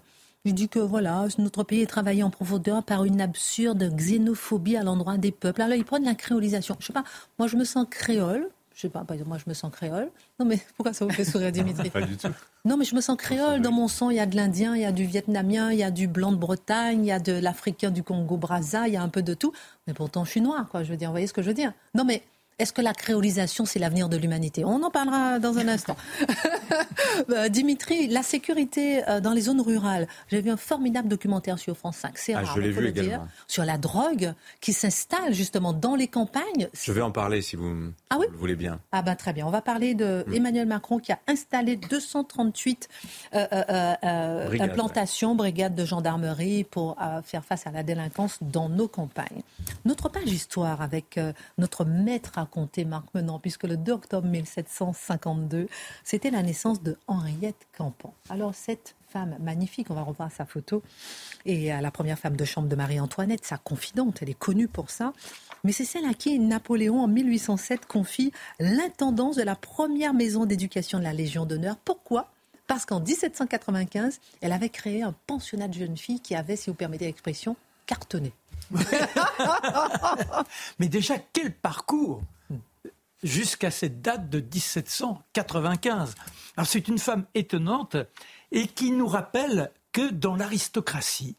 il dit que voilà, notre pays est travaillé en profondeur par une absurde xénophobie à l'endroit des peuples. Alors il prend de la créolisation. Je sais pas, moi je me sens créole. Je sais pas, par exemple, moi je me sens créole. Non mais pourquoi ça vous fait sourire Dimitri Pas du tout. Non mais je me sens créole. Dans mon sang, il y a de l'indien, il y a du vietnamien, il y a du blanc de Bretagne, il y a de l'africain du Congo-Brazza, il y a un peu de tout. Mais pourtant je suis noire, quoi. Je veux dire, vous voyez ce que je veux dire? Non mais est-ce que la créolisation, c'est l'avenir de l'humanité? On en parlera dans un instant. Euh, Dimitri, la sécurité euh, dans les zones rurales. J'ai vu un formidable documentaire sur France 5. C'est ah, rare, je l'ai vu également. sur la drogue qui s'installe justement dans les campagnes. Je vais en parler si vous, ah oui le voulez bien. Ah ben très bien. On va parler de mm. Emmanuel Macron qui a installé 238 euh, euh, implantations, brigades de gendarmerie pour faire face à la délinquance dans nos campagnes. Notre page histoire avec notre maître raconter, Marc Menant, puisque le 2 octobre 1752, c'était la naissance de Henriette Campan. Alors, cette femme magnifique, on va revoir sa photo, et la première femme de chambre de Marie-Antoinette, sa confidente, elle est connue pour ça. Mais c'est celle à qui Napoléon, en 1807, confie l'intendance de la première maison d'éducation de la Légion d'honneur. Pourquoi? Parce qu'en 1795, elle avait créé un pensionnat de jeunes filles qui avait, si vous permettez l'expression, cartonné. Mais déjà, quel parcours jusqu'à cette date de 1795. Alors c'est une femme étonnante et qui nous rappelle que dans l'aristocratie,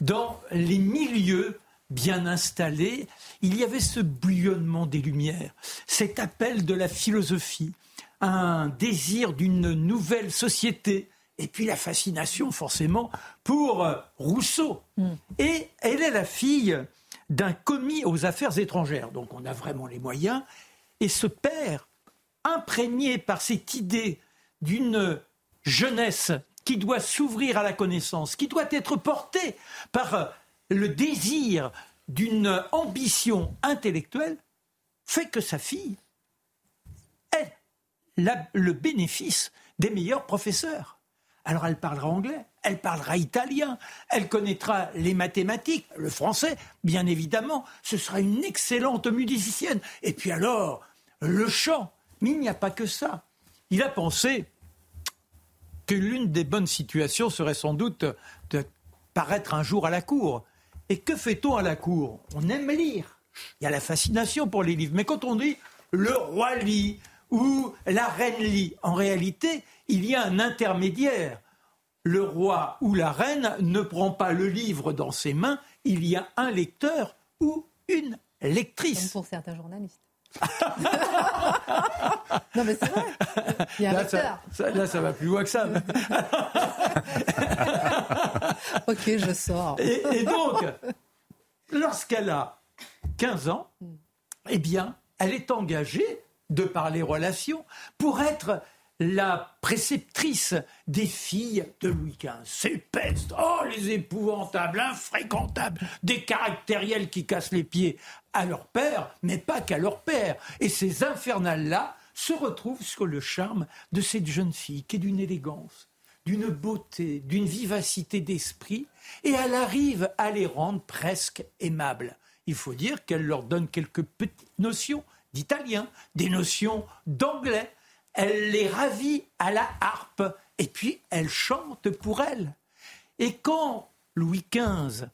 dans les milieux bien installés, il y avait ce bouillonnement des Lumières, cet appel de la philosophie, un désir d'une nouvelle société, et puis la fascination forcément pour Rousseau. Mm. Et elle est la fille d'un commis aux affaires étrangères, donc on a vraiment les moyens, et ce père, imprégné par cette idée d'une jeunesse qui doit s'ouvrir à la connaissance, qui doit être portée par le désir d'une ambition intellectuelle, fait que sa fille est le bénéfice des meilleurs professeurs. Alors elle parlera anglais, elle parlera italien, elle connaîtra les mathématiques, le français, bien évidemment. Ce sera une excellente musicienne. Et puis alors, le chant. Mais il n'y a pas que ça. Il a pensé que l'une des bonnes situations serait sans doute de paraître un jour à la cour. Et que fait-on à la cour? On aime lire. Il y a la fascination pour les livres. Mais quand on dit le roi lit ou la reine lit, en réalité, il y a un intermédiaire. Le roi ou la reine ne prend pas le livre dans ses mains, il y a un lecteur ou une lectrice. Pour certains journalistes. non, mais c'est vrai. Il y a un là, ça, là, ça va plus loin que ça. ok, je sors. Et, et donc, lorsqu'elle a 15 ans, eh bien, elle est engagée, de par les relations, pour être la préceptrice des filles de Louis XV. Ces pestes, oh les épouvantables, infréquentables, des caractériels qui cassent les pieds à leur père, mais pas qu'à leur père. Et ces infernales-là se retrouvent sur le charme de cette jeune fille qui est d'une élégance, d'une beauté, d'une vivacité d'esprit, et elle arrive à les rendre presque aimables. Il faut dire qu'elle leur donne quelques petites notions d'italien, des notions d'anglais, elle les ravit à la harpe et puis elle chante pour elle. Et quand Louis XV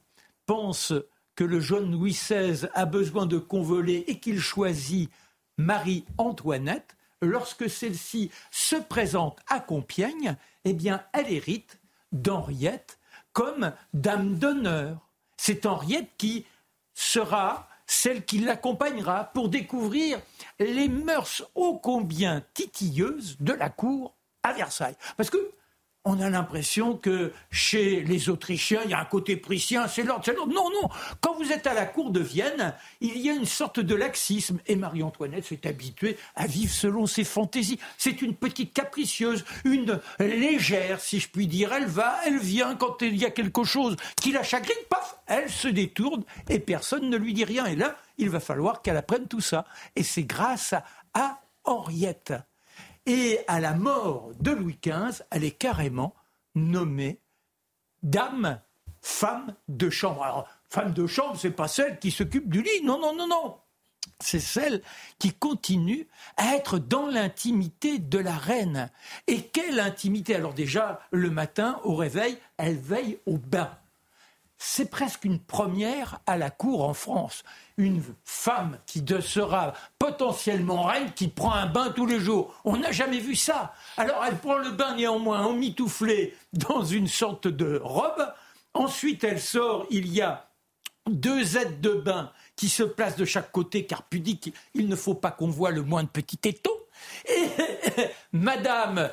pense que le jeune Louis XVI a besoin de convoler et qu'il choisit Marie-Antoinette, lorsque celle-ci se présente à Compiègne, eh bien, elle hérite d'Henriette comme dame d'honneur. C'est Henriette qui sera celle qui l'accompagnera pour découvrir les mœurs ô combien titilleuses de la cour à Versailles. Parce que on a l'impression que chez les Autrichiens, il y a un côté prussien, c'est l'ordre, c'est l'ordre. Non, non. Quand vous êtes à la cour de Vienne, il y a une sorte de laxisme. Et Marie-Antoinette s'est habituée à vivre selon ses fantaisies. C'est une petite capricieuse, une légère, si je puis dire. Elle va, elle vient quand il y a quelque chose qui la chagrine, paf, elle se détourne et personne ne lui dit rien. Et là, il va falloir qu'elle apprenne tout ça. Et c'est grâce à Henriette et à la mort de Louis XV, elle est carrément nommée dame, femme de chambre. Alors, femme de chambre, c'est pas celle qui s'occupe du lit. Non, non, non, non. C'est celle qui continue à être dans l'intimité de la reine. Et quelle intimité? Alors déjà, le matin, au réveil, elle veille au bain c'est presque une première à la cour en France. Une femme qui sera potentiellement reine, qui prend un bain tous les jours. On n'a jamais vu ça. Alors elle prend le bain néanmoins en mitouflé dans une sorte de robe. Ensuite, elle sort, il y a deux aides de bain qui se placent de chaque côté, car pudique, il ne faut pas qu'on voit le moins de petit étau. Et Madame,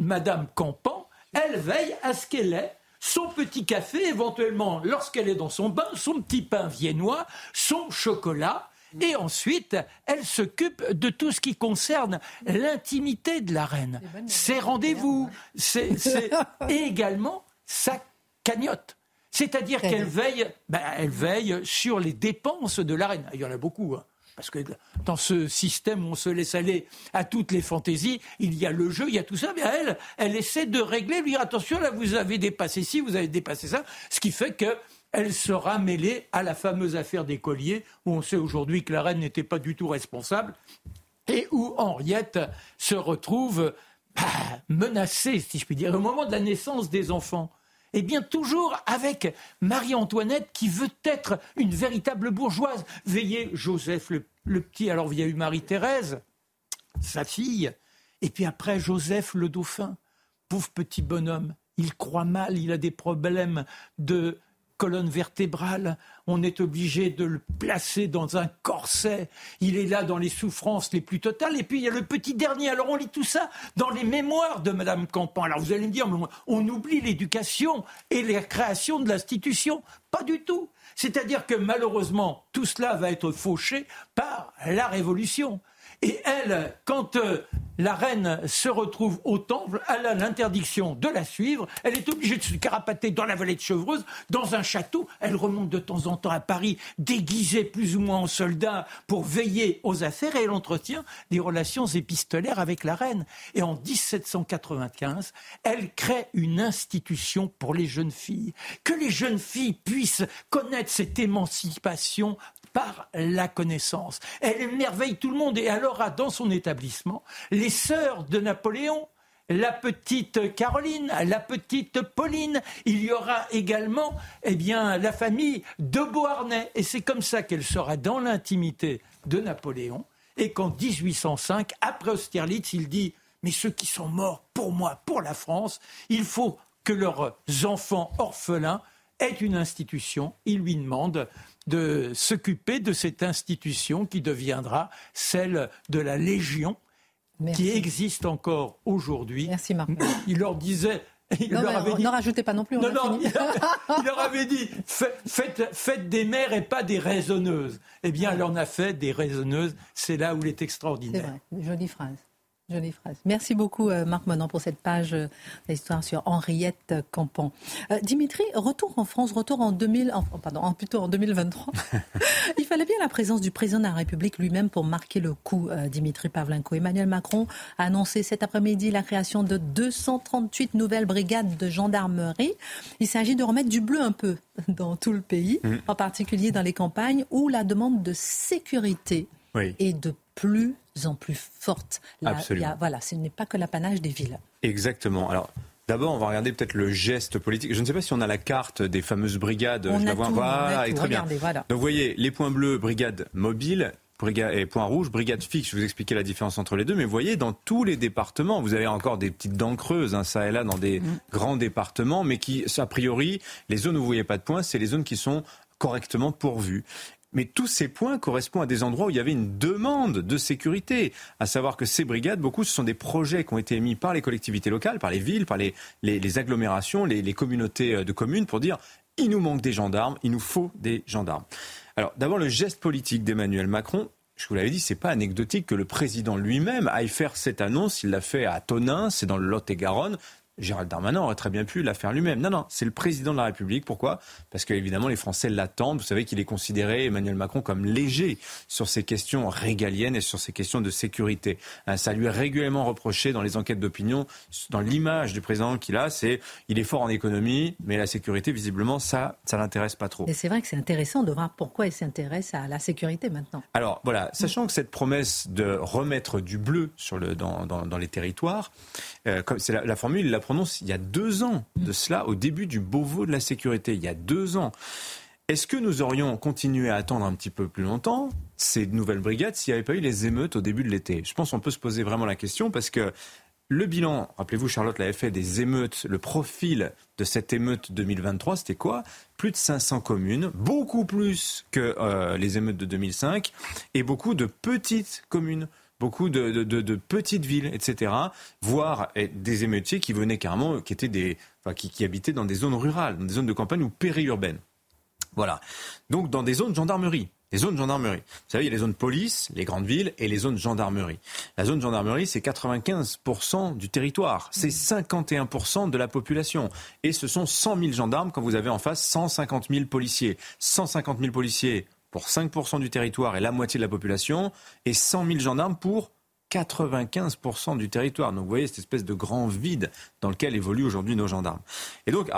Madame Campan, elle veille à ce qu'elle ait son petit café, éventuellement, lorsqu'elle est dans son bain, son petit pain viennois, son chocolat. Et ensuite, elle s'occupe de tout ce qui concerne l'intimité de la reine. Ses rendez-vous, c'est également sa cagnotte. C'est-à-dire qu'elle veille, ben, elle veille sur les dépenses de la reine. Il y en a beaucoup. Hein. Parce que dans ce système où on se laisse aller à toutes les fantaisies, il y a le jeu, il y a tout ça, mais elle, elle essaie de régler, lui dire attention, là vous avez dépassé ci, vous avez dépassé ça, ce qui fait qu'elle sera mêlée à la fameuse affaire des colliers, où on sait aujourd'hui que la reine n'était pas du tout responsable, et où Henriette se retrouve bah, menacée, si je puis dire, au moment de la naissance des enfants. Eh bien, toujours avec Marie-Antoinette qui veut être une véritable bourgeoise. Veillez, Joseph le, petit, alors il y a eu Marie-Thérèse, sa fille, et puis après Joseph le dauphin. Pauvre petit bonhomme, il croit mal, il a des problèmes de colonne vertébrale, on est obligé de le placer dans un corset, il est là dans les souffrances les plus totales, et puis il y a le petit dernier, alors on lit tout ça dans les mémoires de Madame Campan. Alors vous allez me dire, on oublie l'éducation et la création de l'institution. Pas du tout. C'est-à-dire que malheureusement, tout cela va être fauché par la Révolution. Et elle, quand euh, la reine se retrouve au temple, elle a l'interdiction de la suivre. Elle est obligée de se carapater dans la vallée de Chevreuse, dans un château. Elle remonte de temps en temps à Paris, déguisée plus ou moins en soldat, pour veiller aux affaires. Et elle entretient des relations épistolaires avec la reine. Et en 1795, elle crée une institution pour les jeunes filles. Que les jeunes filles puissent connaître cette émancipation par la connaissance. Elle émerveille tout le monde et elle aura dans son établissement les sœurs de Napoléon, la petite Caroline, la petite Pauline. Il y aura également eh bien, la famille de Beauharnais. Et c'est comme ça qu'elle sera dans l'intimité de Napoléon. Et qu'en 1805, après Austerlitz, il dit Mais ceux qui sont morts pour moi, pour la France, il faut que leurs enfants orphelins aient une institution. Il lui demande de s'occuper de cette institution qui deviendra celle de la Légion, qui existe encore aujourd'hui. Merci Marc. Il leur disait il leur avait dit... rajoutez pas non plus. non, non, il, leur avait dit faites, faites, des mères et pas des raisonneuses. Eh bien, elle en a fait des raisonneuses. C'est là où il est extraordinaire. C'est vrai, jolie phrase. Jolie phrase. Merci beaucoup, euh, Marc Monan, pour cette page euh, d'histoire sur Henriette Campan. Euh, Dimitri, retour en France, retour en 2000, pardon, plutôt en 2023. Il fallait bien la présence du président de la République lui-même pour marquer le coup, Dimitri Pavlenko. Emmanuel Macron a annoncé cet après-midi la création de 238 nouvelles brigades de gendarmerie. Il s'agit de remettre du bleu un peu dans tout le pays, mm. en particulier dans les campagnes où la demande de sécurité est de plus en plus forte. Absolument. voilà, ce n'est pas que l'apanage des villes. Exactement. Alors, D'abord, on va regarder peut-être le geste politique. Je ne sais pas si on a la carte des fameuses brigades. On je a tout, voilà, et très bien. Voilà. Donc, vous voyez, les points bleus, brigade mobile, et point rouge, brigade fixe. Je vous expliquer la différence entre les deux, mais vous voyez, dans tous les départements, vous avez encore des petites dents creuses, hein, ça et là, dans des mm. grands départements, mais qui, a priori, les zones où vous voyez pas de points, c'est les zones qui sont correctement pourvues. Mais tous ces points correspondent à des endroits où il y avait une demande de sécurité. À savoir que ces brigades, beaucoup, ce sont des projets qui ont été émis par les collectivités locales, par les villes, par les, agglomérations, les, les communautés euh, de communes pour dire il nous manque des gendarmes, il nous faut des gendarmes. Alors, d'abord, le geste politique d'Emmanuel Macron, je vous l'avais dit, c'est pas anecdotique que le président lui-même aille faire cette annonce. Il l'a fait à Tonnin, c'est dans le Lot-et-Garonne. Gérald Darmanin aurait très bien pu la faire lui-même. Non, non, c'est le président de la République. Pourquoi? Parce qu'évidemment, les Français l'attendent. Vous savez qu'il est considéré, Emmanuel Macron, comme léger sur ces questions régaliennes et sur ces questions de sécurité. Hein, ça lui est régulièrement reproché dans les enquêtes d'opinion, dans l'image du président qu'il a, c'est il est fort en économie, mais la sécurité, visiblement, ça, ça l'intéresse pas trop. Et c'est vrai que c'est intéressant de voir pourquoi il s'intéresse à la sécurité maintenant. Alors voilà, sachant que cette promesse de remettre du bleu sur le, dans, dans, les territoires, euh, comme c'est la, la formule, il prononce il y a deux ans de cela, au début du Beauvau de la sécurité, il y a deux ans. Est-ce que nous aurions continué à attendre un petit peu plus longtemps ces nouvelles brigades s'il n'y avait pas eu les émeutes au début de l'été? Je pense qu'on peut se poser vraiment la question parce que le bilan, rappelez-vous, Charlotte l'avait fait, des émeutes, le profil de cette émeute 2023, c'était quoi? Plus de 500 communes, beaucoup plus que euh, les émeutes de 2005, et beaucoup de petites communes beaucoup de, petites villes, etc., voire des émeutiers qui venaient carrément, qui étaient des, qui, habitaient dans des zones rurales, dans des zones de campagne ou périurbaines. Voilà. Donc dans des zones gendarmerie. Les zones gendarmerie. Vous savez, il y a les zones police, les grandes villes et les zones gendarmerie. La zone gendarmerie, c'est 95% du territoire. C'est 51% de la population. Et ce sont 100 000 gendarmes quand vous avez en face 150 000 policiers. 150 000 policiers pour 5% du territoire et la moitié de la population, et 100 000 gendarmes pour 95% du territoire. Donc vous voyez cette espèce de grand vide dans lequel évoluent aujourd'hui nos gendarmes. Et donc,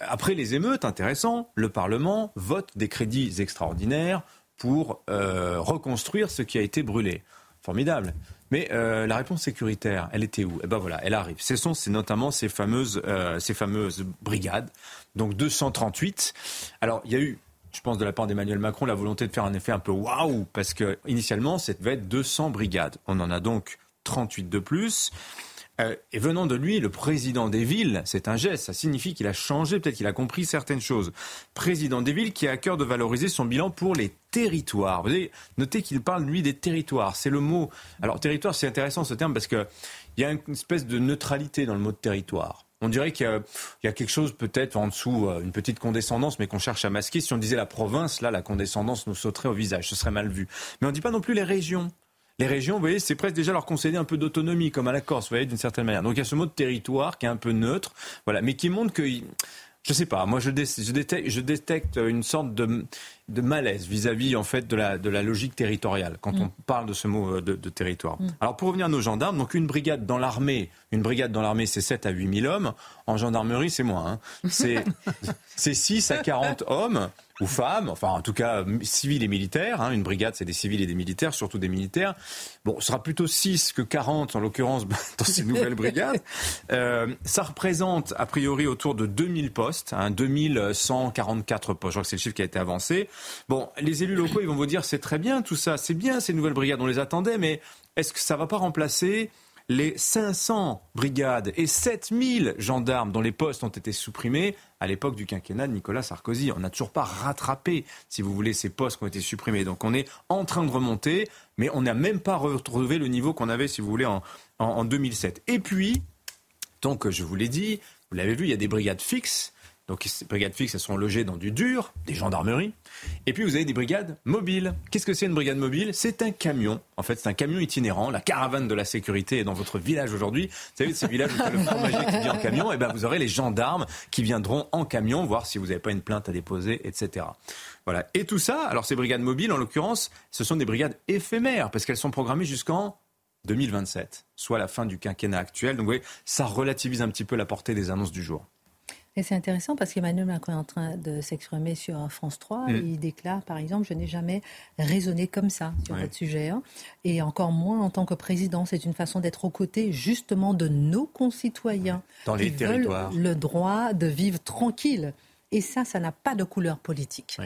après les émeutes, intéressant, le Parlement vote des crédits extraordinaires pour euh, reconstruire ce qui a été brûlé. Formidable. Mais euh, la réponse sécuritaire, elle était où? Eh ben voilà, elle arrive. Ce sont notamment ces fameuses, euh, ces fameuses brigades. Donc 238. Alors il y a eu je pense, de la part d'Emmanuel Macron, la volonté de faire un effet un peu waouh, parce que initialement, ça devait être 200 brigades. On en a donc 38 de plus. Euh, et venant de lui, le président des villes, c'est un geste, ça signifie qu'il a changé, peut-être qu'il a compris certaines choses. Président des villes qui a à cœur de valoriser son bilan pour les territoires. Vous avez noté qu'il parle, lui, des territoires. C'est le mot. Alors, territoire, c'est intéressant ce terme parce qu'il y a une espèce de neutralité dans le mot de territoire. On dirait qu'il y, a quelque chose peut-être en dessous, euh, une petite condescendance, mais qu'on cherche à masquer. Si on disait la province, là, la condescendance nous sauterait au visage, ce serait mal vu. Mais on ne dit pas non plus les régions. Les régions, vous voyez, c'est presque déjà leur concéder un peu d'autonomie, comme à la Corse, vous voyez, d'une certaine manière. Donc il y a ce mot de territoire qui est un peu neutre, voilà, mais qui montre que je sais pas, moi je, détecte, une sorte de, malaise vis-à-vis en fait de la, de la logique territoriale quand on mm. parle de ce mot euh, de, territoire. Mm. Alors pour revenir à nos gendarmes, donc une brigade dans l'armée, une brigade dans l'armée c'est 7 à 8 000 hommes, en gendarmerie c'est moins, hein. c'est 6 à 40 hommes ou femmes, enfin en tout cas civils et militaires. Hein. Une brigade, c'est des civils et des militaires, surtout des militaires. Bon, ce sera plutôt 6 que 40 en l'occurrence dans ces nouvelles brigades. Euh, ça représente a priori autour de 2000 postes, hein, 2144 postes. Je crois que c'est le chiffre qui a été avancé. Bon, les élus locaux, ils vont vous dire c'est très bien tout ça, c'est bien ces nouvelles brigades, on les attendait, mais est-ce que ça va pas remplacer les 500 brigades et 7000 gendarmes dont les postes ont été supprimés à l'époque du quinquennat de Nicolas Sarkozy. On n'a toujours pas rattrapé, si vous voulez, ces postes qui ont été supprimés. Donc on est en train de remonter, mais on n'a même pas retrouvé le niveau qu'on avait, si vous voulez, en, en 2007. Et puis, donc je vous l'ai dit, vous l'avez vu, il y a des brigades fixes donc ces brigades fixes, elles sont logées dans du dur, des gendarmeries. Et puis vous avez des brigades mobiles. Qu'est-ce que c'est une brigade mobile? C'est un camion. En fait, c'est un camion itinérant. La caravane de la sécurité est dans votre village aujourd'hui. Vous savez, ces villages où le fromager qui vient en camion, et eh ben vous aurez les gendarmes qui viendront en camion voir si vous n'avez pas une plainte à déposer, etc. Voilà. Et tout ça, alors ces brigades mobiles, en l'occurrence, ce sont des brigades éphémères parce qu'elles sont programmées jusqu'en 2027, soit la fin du quinquennat actuel. Donc vous voyez, ça relativise un petit peu la portée des annonces du jour. Et c'est intéressant parce qu'Emmanuel Macron est en train de s'exprimer sur France 3. Mm. Il déclare, par exemple, je n'ai jamais raisonné comme ça sur votre sujet. Hein. et encore moins en tant que président. C'est une façon d'être aux côtés, justement, de nos concitoyens. Dans les qui territoires. Veulent le droit de vivre tranquille. Et ça, ça n'a pas de couleur politique.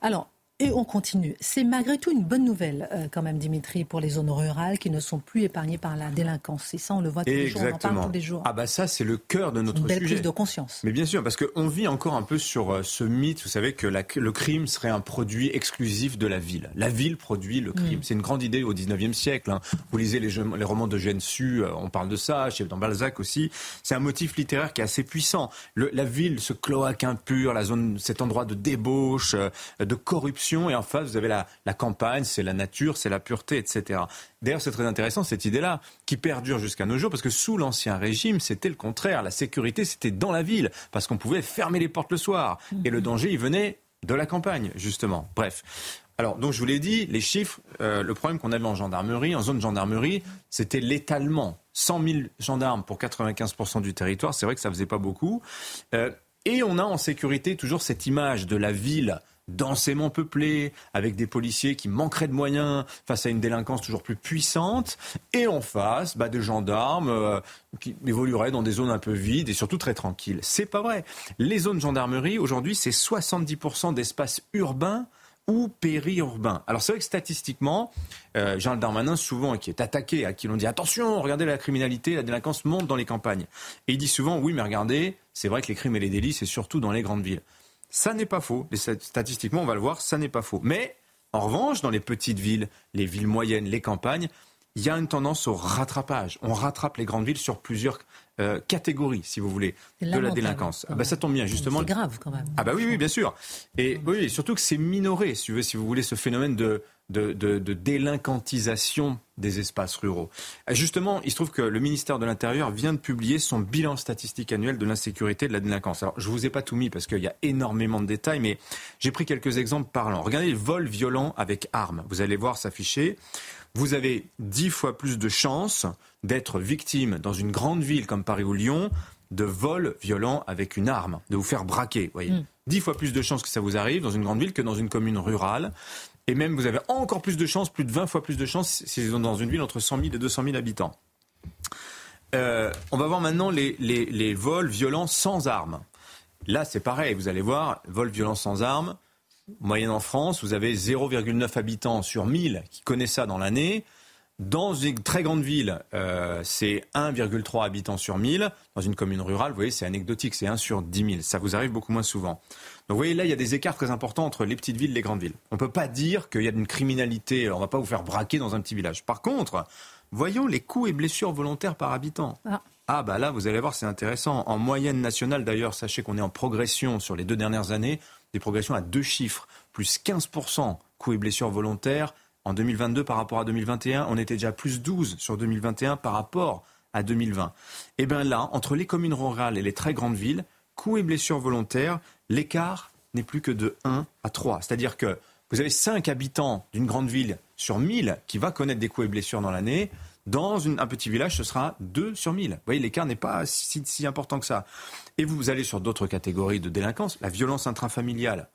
Alors, et on continue. C'est malgré tout une bonne nouvelle, euh, quand même, Dimitri, pour les zones rurales qui ne sont plus épargnées par la délinquance. Et ça, on le voit tous les jours, on en parle tous les jours. Ah bah ça, c'est le cœur de notre une belle prise de conscience. Mais bien sûr, parce qu'on vit encore un peu sur euh, ce mythe, vous savez, que le crime serait un produit exclusif de la ville. La ville produit le crime. Mm. C'est une grande idée au 19e siècle. Hein. Vous lisez les, les romans de Su, euh, on parle de ça, chez dans Balzac aussi. C'est un motif littéraire qui est assez puissant. Le, la ville, ce cloaque impur, la zone, cet endroit de débauche, de corruption, et en face, vous avez la, campagne, c'est la nature, c'est la pureté, etc. D'ailleurs, c'est très intéressant cette idée-là, qui perdure jusqu'à nos jours, parce que sous l'Ancien Régime, c'était le contraire. La sécurité, c'était dans la ville, parce qu'on pouvait fermer les portes le soir. Et le danger, il venait de la campagne, justement. Bref. Alors, donc je vous l'ai dit, les chiffres, euh, le problème qu'on avait en gendarmerie, en zone gendarmerie, c'était l'étalement. 100 000 gendarmes pour 95% du territoire, c'est vrai que ça faisait pas beaucoup. Euh, et on a en sécurité toujours cette image de la ville densément peuplé, avec des policiers qui manqueraient de moyens face à une délinquance toujours plus puissante, et en face, bah, des gendarmes euh, qui évolueraient dans des zones un peu vides et surtout très tranquilles. C'est pas vrai. Les zones gendarmerie, aujourd'hui, c'est 70% d'espace urbain ou périurbain. Alors c'est vrai que statistiquement, euh, Jean Darmanin, souvent, qui est attaqué, à qui l'on dit attention, regardez la criminalité, la délinquance monte dans les campagnes. Et il dit souvent oui, mais regardez, c'est vrai que les crimes et les délits, c'est surtout dans les grandes villes. Ça n'est pas faux. statistiquement, on va le voir, ça n'est pas faux. Mais en revanche, dans les petites villes, les villes moyennes, les campagnes, il y a une tendance au rattrapage. On rattrape les grandes villes sur plusieurs euh, catégories, si vous voulez, de la délinquance. Ah bah, ça tombe bien, justement. C'est grave quand même. Ah bah oui, oui, bien sûr. Et oui, surtout que c'est minoré, si vous, si vous voulez, ce phénomène de, de, de, délinquantisation des espaces ruraux. Euh, justement, il se trouve que le ministère de l'Intérieur vient de publier son bilan statistique annuel de l'insécurité et de la délinquance. Alors, je ne vous ai pas tout mis parce qu'il y a énormément de détails, mais j'ai pris quelques exemples parlants. Regardez les vols violents avec armes. Vous allez voir s'afficher vous avez dix fois plus de chances d'être victime dans une grande ville comme Paris ou Lyon de vols violents avec une arme, de vous faire braquer. Voyez. Mm. Dix fois plus de chances que ça vous arrive dans une grande ville que dans une commune rurale. Et même, vous avez encore plus de chances, plus de 20 fois plus de chances si vous êtes dans une ville entre 100 000 et 200 000 habitants. Euh, on va voir maintenant les, les vols violents sans armes. Là, c'est pareil. Vous allez voir, vols violents sans armes, moyenne en France, vous avez 0,9 habitants sur 1000 qui connaissent ça dans l'année. Dans une très grande ville, euh, c'est 1,3 habitants sur 1000. Dans une commune rurale, vous voyez, c'est anecdotique, c'est 1 sur 10 000. Ça vous arrive beaucoup moins souvent. Donc vous voyez, là, il y a des écarts très importants entre les petites villes et les grandes villes. On ne peut pas dire qu'il y a une criminalité, on ne va pas vous faire braquer dans un petit village. Par contre, voyons les coûts et blessures volontaires par habitant. Ah. ah bah là, vous allez voir, c'est intéressant. En moyenne nationale, d'ailleurs, sachez qu'on est en progression sur les deux dernières années des progressions à deux chiffres, plus 15% coups et blessures volontaires en 2022 par rapport à 2021. On était déjà plus 12 sur 2021 par rapport à 2020. Et bien là, entre les communes rurales et les très grandes villes, coups et blessures volontaires, l'écart n'est plus que de 1 à 3. C'est-à-dire que vous avez 5 habitants d'une grande ville sur 1000 qui va connaître des coups et blessures dans l'année. Dans un petit village, ce sera 2 sur 1000. Vous voyez, l'écart n'est pas si, important que ça. Et vous allez sur d'autres catégories de délinquance, la violence intrafamiliale.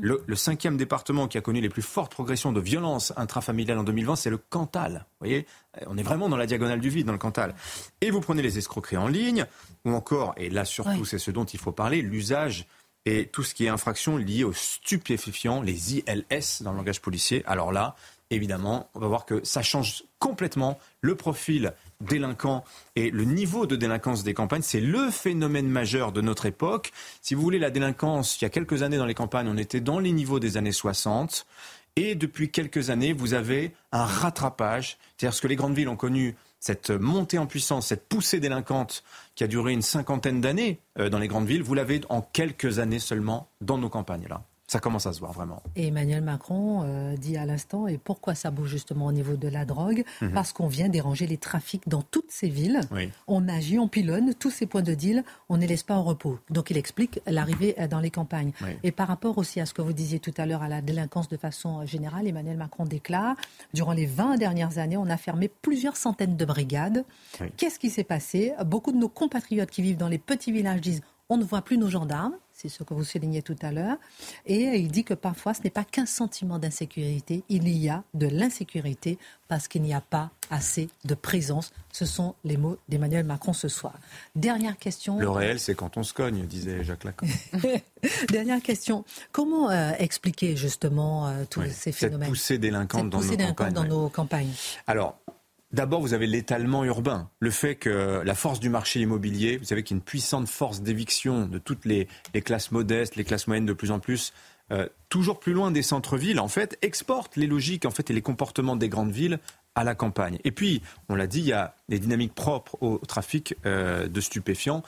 Le, cinquième département qui a connu les plus fortes progressions de violence intrafamiliale en 2020, c'est le Cantal. Vous voyez, on est vraiment dans la diagonale du vide dans le Cantal. Et vous prenez les escroqueries en ligne, ou encore, et là surtout c'est ce dont il faut parler, l'usage et tout ce qui est infraction liée aux stupéfiants, les ILS dans le langage policier. Alors là, évidemment, on va voir que ça change complètement le profil délinquant et le niveau de délinquance des campagnes. C'est le phénomène majeur de notre époque. Si vous voulez, la délinquance, il y a quelques années dans les campagnes, on était dans les niveaux des années 60. Et depuis quelques années, vous avez un rattrapage. C'est-à-dire ce que les grandes villes ont connu, cette montée en puissance, cette poussée délinquante qui a duré une cinquantaine d'années euh, dans les grandes villes, vous l'avez en quelques années seulement dans nos campagnes là. Ça commence à se voir vraiment. Et Emmanuel Macron euh, dit à l'instant, et pourquoi ça bouge justement au niveau de la drogue mhm. Parce qu'on vient déranger les trafics dans toutes ces villes. On agit, on pilonne tous ces points de deal, on ne les laisse pas en repos. Donc il explique l'arrivée euh, dans les campagnes. Et par rapport aussi à ce que vous disiez tout à l'heure à la délinquance de façon générale, Emmanuel Macron déclare, durant les 20 dernières années, on a fermé plusieurs centaines de brigades. Qu'est-ce qui s'est passé? Beaucoup de nos compatriotes qui vivent dans les petits villages disent on ne voit plus nos gendarmes, c'est ce que vous soulignez tout à l'heure, et il dit que parfois ce n'est pas qu'un sentiment d'insécurité, il y a de l'insécurité parce qu'il n'y a pas assez de présence. Ce sont les mots d'Emmanuel Macron ce soir. Dernière question. Le réel, c'est quand on se cogne, disait Jacques Lacan. Dernière question. Comment euh, expliquer justement euh, tous ces phénomènes? Cette poussée délinquante, dans, nos dans nos campagnes. Alors, D'abord, vous avez l'étalement urbain, le fait que la force du marché immobilier, vous savez qu'il une puissante force d'éviction de toutes les, classes modestes, les classes moyennes de plus en plus, euh, toujours plus loin des centres-villes, en fait, exporte les logiques en fait, et les comportements des grandes villes à la campagne. Et puis, on l'a dit, il y a des dynamiques propres au trafic euh, de stupéfiants.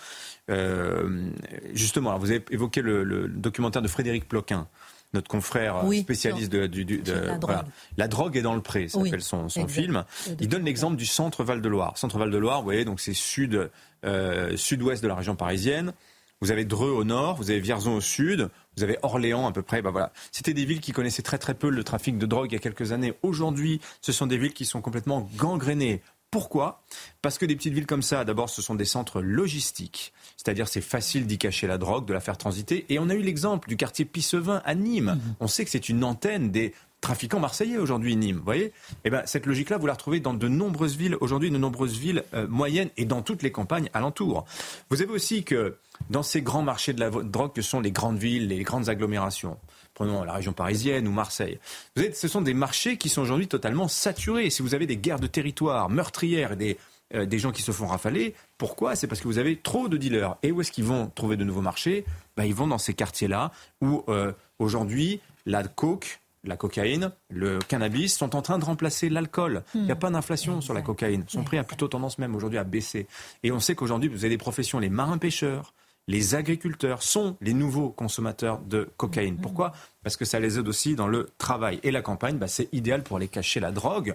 Euh, justement, vous avez évoqué le, documentaire de Frédéric Ploquin notre confrère spécialiste de, la, drogue. la, drogue. est dans le pré, ça s'appelle son, film. Il donne l'exemple du centre Val-de-Loire. Centre Val-de-Loire, vous voyez, donc c'est sud, euh, sud-ouest de la région parisienne. Vous avez Dreux au nord, vous avez Vierzon au sud, vous avez Orléans à peu près. Bah voilà. C'était des villes qui connaissaient très très peu le trafic de drogue il y a quelques années. Aujourd'hui, ce sont des villes qui sont complètement gangrénées. Pourquoi? Parce que des petites villes comme ça, d'abord, ce sont des centres logistiques. C'est-à-dire, c'est facile d'y cacher la drogue, de la faire transiter. Et on a eu l'exemple du quartier Pissevin à Nîmes. Mhm. On sait que c'est une antenne des trafiquants marseillais aujourd'hui, Nîmes. Vous voyez? Eh ben, cette logique-là, vous la retrouvez dans de nombreuses villes, aujourd'hui, de nombreuses villes euh, moyennes et dans toutes les campagnes alentours. Vous avez aussi que dans ces grands marchés de la drogue que sont les grandes villes, les grandes agglomérations, prenons la région parisienne ou Marseille. Vous ce sont des marchés qui sont aujourd'hui totalement saturés. Si vous avez des guerres de territoire meurtrières et des, euh, des gens qui se font rafaler, pourquoi? C'est parce que vous avez trop de dealers. Et où est-ce qu'ils vont trouver de nouveaux marchés? Bah, Ils vont dans ces quartiers-là où euh, aujourd'hui la coke, la cocaïne, le cannabis sont en train de remplacer l'alcool. Il n'y a hmm. pas d'inflation sur la cocaïne. Son prix a plutôt tendance même aujourd'hui à baisser. Et on sait qu'aujourd'hui, vous avez des professions, les marins-pêcheurs, les agriculteurs sont les nouveaux consommateurs de cocaïne. Mm-hmm. Pourquoi? Parce que ça les aide aussi dans le travail. Et la campagne, bah, c'est idéal pour aller cacher la drogue.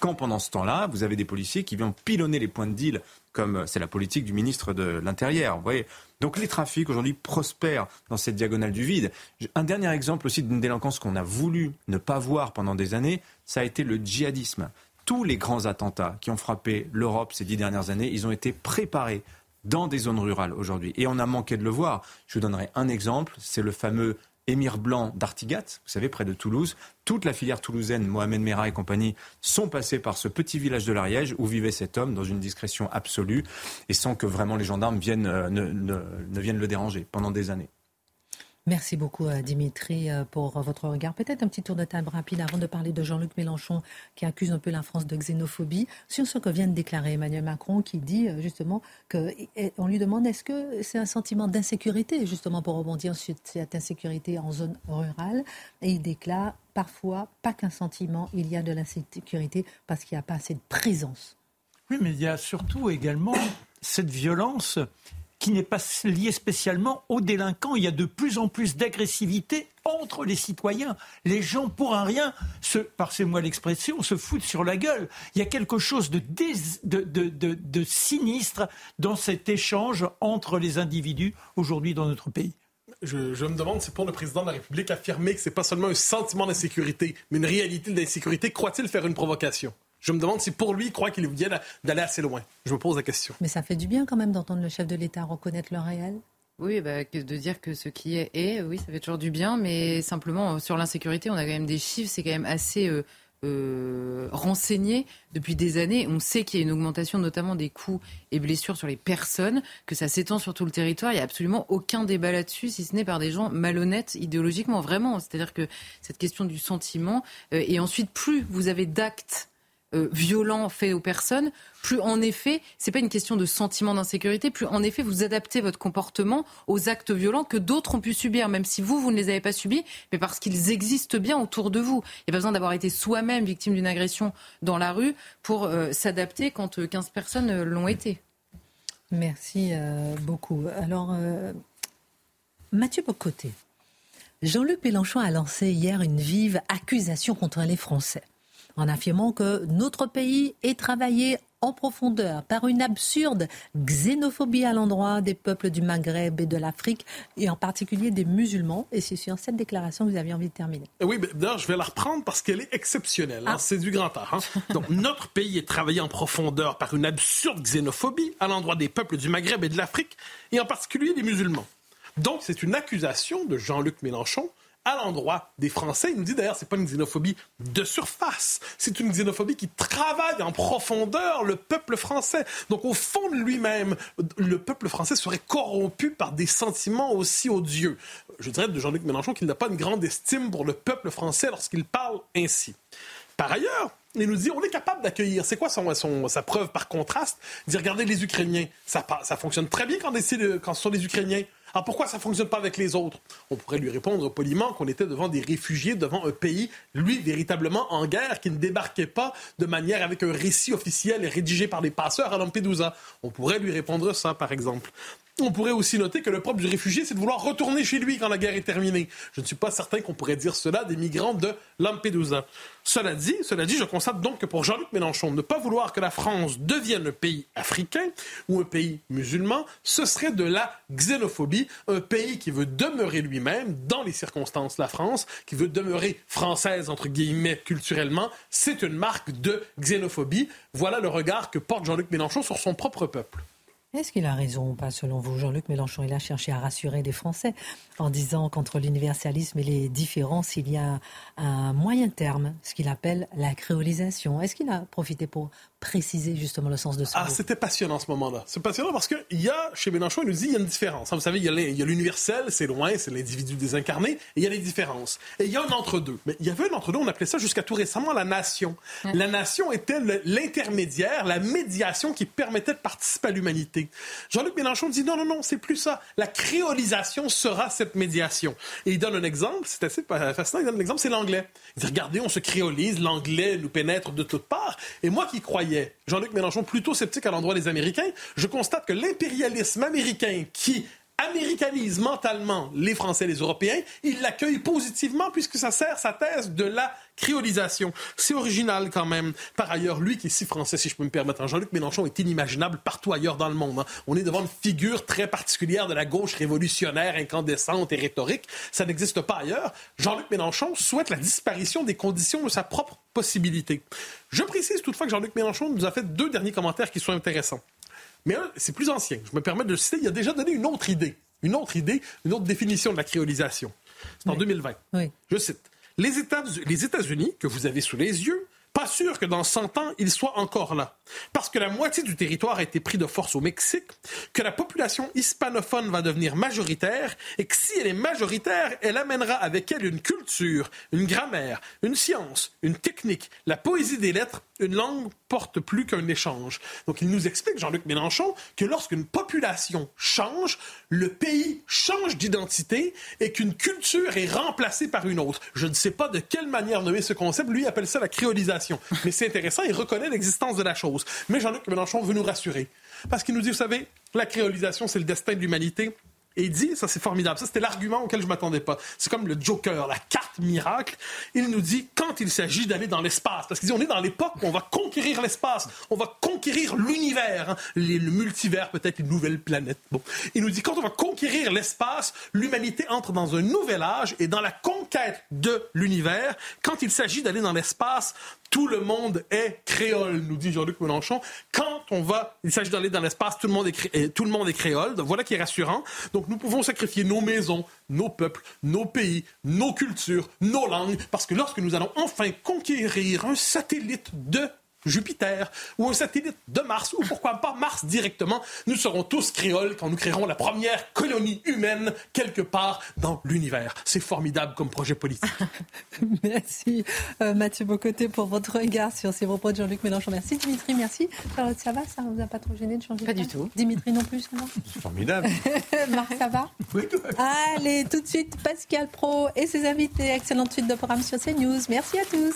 Quand pendant ce temps-là, vous avez des policiers qui viennent pilonner les points de deal, comme c'est la politique du ministre de l'Intérieur. Vous voyez Donc les trafics aujourd'hui prospèrent dans cette diagonale du vide. Un dernier exemple aussi d'une délinquance qu'on a voulu ne pas voir pendant des années, ça a été le djihadisme. Tous les grands attentats qui ont frappé l'Europe ces dix dernières années, ils ont été préparés dans des zones rurales aujourd'hui. Et on a manqué de le voir. Je vous donnerai un exemple, c'est le fameux Émir Blanc d'Artigat, vous savez, près de Toulouse. Toute la filière toulousaine, Mohamed Merah et compagnie, sont passés par ce petit village de l'Ariège où vivait cet homme dans une discrétion absolue et sans que vraiment les gendarmes viennent, euh, ne viennent le déranger pendant des années. Merci beaucoup euh, Dimitri euh, pour votre regard. Peut-être un petit tour de table rapide avant de parler de Jean-Luc Mélenchon qui accuse un peu la France de xénophobie sur ce que vient de déclarer Emmanuel Macron qui dit euh, justement qu'on lui demande est-ce que c'est un sentiment d'insécurité justement pour rebondir sur cette insécurité en zone rurale? Et il déclare parfois pas qu'un sentiment, il y a de l'insécurité parce qu'il n'y a pas assez de présence. Oui, mais il y a surtout également cette violence qui n'est pas lié spécialement aux délinquants. Il y a de plus en plus d'agressivité entre les citoyens. Les gens, pour un rien, se, passez-moi l'expression, se foutent sur la gueule. Il y a quelque chose de, sinistre dans cet échange entre les individus aujourd'hui dans notre pays. Je, je, me demande si pour le président de la République affirmer que c'est pas seulement un sentiment d'insécurité, mais une réalité d'insécurité, croit-il faire une provocation? Je me demande si pour lui, il croit qu'il vient d'aller assez loin. Je me pose la question. Mais ça fait du bien quand même d'entendre le chef de l'État reconnaître le réel. Oui, bah, de dire que ce qui est est, oui, ça fait toujours du bien, mais simplement sur l'insécurité, on a quand même des chiffres, c'est quand même assez euh, euh, renseigné depuis des années. On sait qu'il y a une augmentation notamment des coûts et blessures sur les personnes, que ça s'étend sur tout le territoire. Il n'y a absolument aucun débat là-dessus, si ce n'est par des gens malhonnêtes idéologiquement, vraiment. C'est-à-dire que cette question du sentiment, euh, et ensuite, plus vous avez d'actes euh, violent fait aux personnes, plus en effet, c'est pas une question de sentiment d'insécurité, plus en effet vous adaptez votre comportement aux actes violents que d'autres ont pu subir, même si vous, vous ne les avez pas subis, mais parce qu'ils existent bien autour de vous. Il n'y a pas besoin d'avoir été soi-même victime d'une agression dans la rue pour euh, s'adapter quand 15 euh, personnes l'ont été. Merci beaucoup. Alors, Mathieu Bocoté, Jean-Luc Mélenchon a lancé hier une vive accusation contre les Français en affirmant que notre pays est travaillé en profondeur par une absurde xénophobie à l'endroit des peuples du Maghreb et de l'Afrique, et en particulier des musulmans. Et c'est sur cette déclaration que vous aviez envie de terminer. Oui, d'ailleurs, je vais la reprendre parce qu'elle est exceptionnelle. Hein. Ah. C'est du grand art. Hein. Donc, notre pays est travaillé en profondeur par une absurde xénophobie à l'endroit des peuples du Maghreb et de l'Afrique, et en particulier des musulmans. Donc, c'est une accusation de Jean-Luc Mélenchon à l'endroit des Français. Il nous dit d'ailleurs, c'est pas une xénophobie de surface, c'est une xénophobie qui travaille en profondeur le peuple français. Donc au fond de lui-même, le peuple français serait corrompu par des sentiments aussi odieux. Je dirais de Jean-Luc Mélenchon qu'il n'a pas une grande estime pour le peuple français lorsqu'il parle ainsi. Par ailleurs, il nous dit on est capable d'accueillir. C'est quoi son, sa preuve par contraste? Dire regardez les Ukrainiens, ça, ça fonctionne très bien quand, quand ce sont les Ukrainiens. Alors pourquoi ça ne fonctionne pas avec les autres? On pourrait lui répondre poliment qu'on était devant des réfugiés, devant un pays, lui, véritablement en guerre, qui ne débarquait pas de manière avec un récit officiel rédigé par les passeurs à Lampedusa. On pourrait lui répondre ça, par exemple. On pourrait aussi noter que le propre du réfugié, c'est de vouloir retourner chez lui quand la guerre est terminée. Je ne suis pas certain qu'on pourrait dire cela des migrants de Lampedusa. Cela dit, cela dit, je constate donc que pour Jean-Luc Mélenchon, ne pas vouloir que la France devienne un pays africain ou un pays musulman, ce serait de la xénophobie, un pays qui veut demeurer lui-même dans les circonstances la France, qui veut demeurer française entre guillemets culturellement, c'est une marque de xénophobie. Voilà le regard que porte Jean-Luc Mélenchon sur son propre peuple. Est-ce qu'il a raison ou pas, selon vous Jean-Luc Mélenchon, il a cherché à rassurer les Français en disant qu'entre l'universalisme et les différences, il y a un moyen terme, ce qu'il appelle la créolisation. Est-ce qu'il a profité pour préciser justement le sens de ce Ah, c'était passionnant ce moment-là. C'est passionnant parce qu'il y a, chez Mélenchon, il nous dit il y a une différence. Vous savez, il y a l'universel, c'est loin, c'est l'individu désincarné, et il y a les différences. Et il y a un entre-deux. Mais il y avait un entre-deux, on appelait ça jusqu'à tout récemment la nation. La nation était l'intermédiaire, la médiation qui permettait de participer à l'humanité. Jean-Luc Mélenchon dit non, non, non, c'est plus ça. La créolisation sera cette médiation. Et il donne un exemple, c'est assez fascinant, il donne un exemple, c'est l'anglais. Il dit regardez, on se créolise, l'anglais nous pénètre de toutes parts. Et moi qui croyais Jean-Luc Mélenchon plutôt sceptique à l'endroit des Américains, je constate que l'impérialisme américain qui américanise mentalement les Français et les Européens, il l'accueille positivement puisque ça sert sa thèse de la créolisation. C'est original quand même. Par ailleurs, lui qui est si français, si je peux me permettre, hein, Jean-Luc Mélenchon est inimaginable partout ailleurs dans le monde. Hein. On est devant une figure très particulière de la gauche révolutionnaire, incandescente et rhétorique. Ça n'existe pas ailleurs. Jean-Luc Mélenchon souhaite la disparition des conditions de sa propre possibilité. Je précise toutefois que Jean-Luc Mélenchon nous a fait deux derniers commentaires qui sont intéressants. Mais c'est plus ancien. Je me permets de le citer. Il a déjà donné une autre idée. Une autre idée, une autre définition de la créolisation. C'est en 2020. Je cite. Les États-Unis, que vous avez sous les yeux, pas sûr que dans 100 ans, ils soient encore là. Parce que la moitié du territoire a été pris de force au Mexique, que la population hispanophone va devenir majoritaire, et que si elle est majoritaire, elle amènera avec elle une culture, une grammaire, une science, une technique, la poésie des lettres, une langue porte plus qu'un échange. Donc il nous explique, Jean-Luc Mélenchon, que lorsqu'une population change, le pays change d'identité et qu'une culture est remplacée par une autre. Je ne sais pas de quelle manière nommer ce concept. Lui appelle ça la créolisation. Mais c'est intéressant, il reconnaît l'existence de la chose. Mais Jean-Luc Mélenchon veut nous rassurer. Parce qu'il nous dit, vous savez, la créolisation, c'est le destin de l'humanité. Et il dit, ça c'est formidable, ça c'était l'argument auquel je m'attendais pas. C'est comme le Joker, la carte miracle. Il nous dit quand il s'agit d'aller dans l'espace, parce qu'il dit on est dans l'époque où on va conquérir l'espace, on va conquérir l'univers, hein. le multivers peut-être une nouvelle planète. Bon, il nous dit quand on va conquérir l'espace, l'humanité entre dans un nouvel âge et dans la conquête de l'univers. Quand il s'agit d'aller dans l'espace, tout le monde est créole, nous dit Jean-Luc Mélenchon. Quand on va, il s'agit d'aller dans l'espace, tout le monde est, tout le monde est créole. Donc voilà qui est rassurant. Donc nous pouvons sacrifier nos maisons, nos peuples, nos pays, nos cultures, nos langues, parce que lorsque nous allons enfin conquérir un satellite de Jupiter ou un satellite de Mars ou pourquoi pas Mars directement. Nous serons tous créoles quand nous créerons la première colonie humaine quelque part dans l'univers. C'est formidable comme projet politique. merci euh, Mathieu Bocoté pour votre regard sur ces propos de Jean-Luc Mélenchon. Merci Dimitri, merci. Charlotte, ça va? Ça ne vous a pas trop gêné de changer Pas du tout. Dimitri non plus, C'est formidable. Marc, ça va? Oui, Allez, tout de suite, Pascal Pro et ses invités. Excellente suite de programme sur CNews. Merci à tous.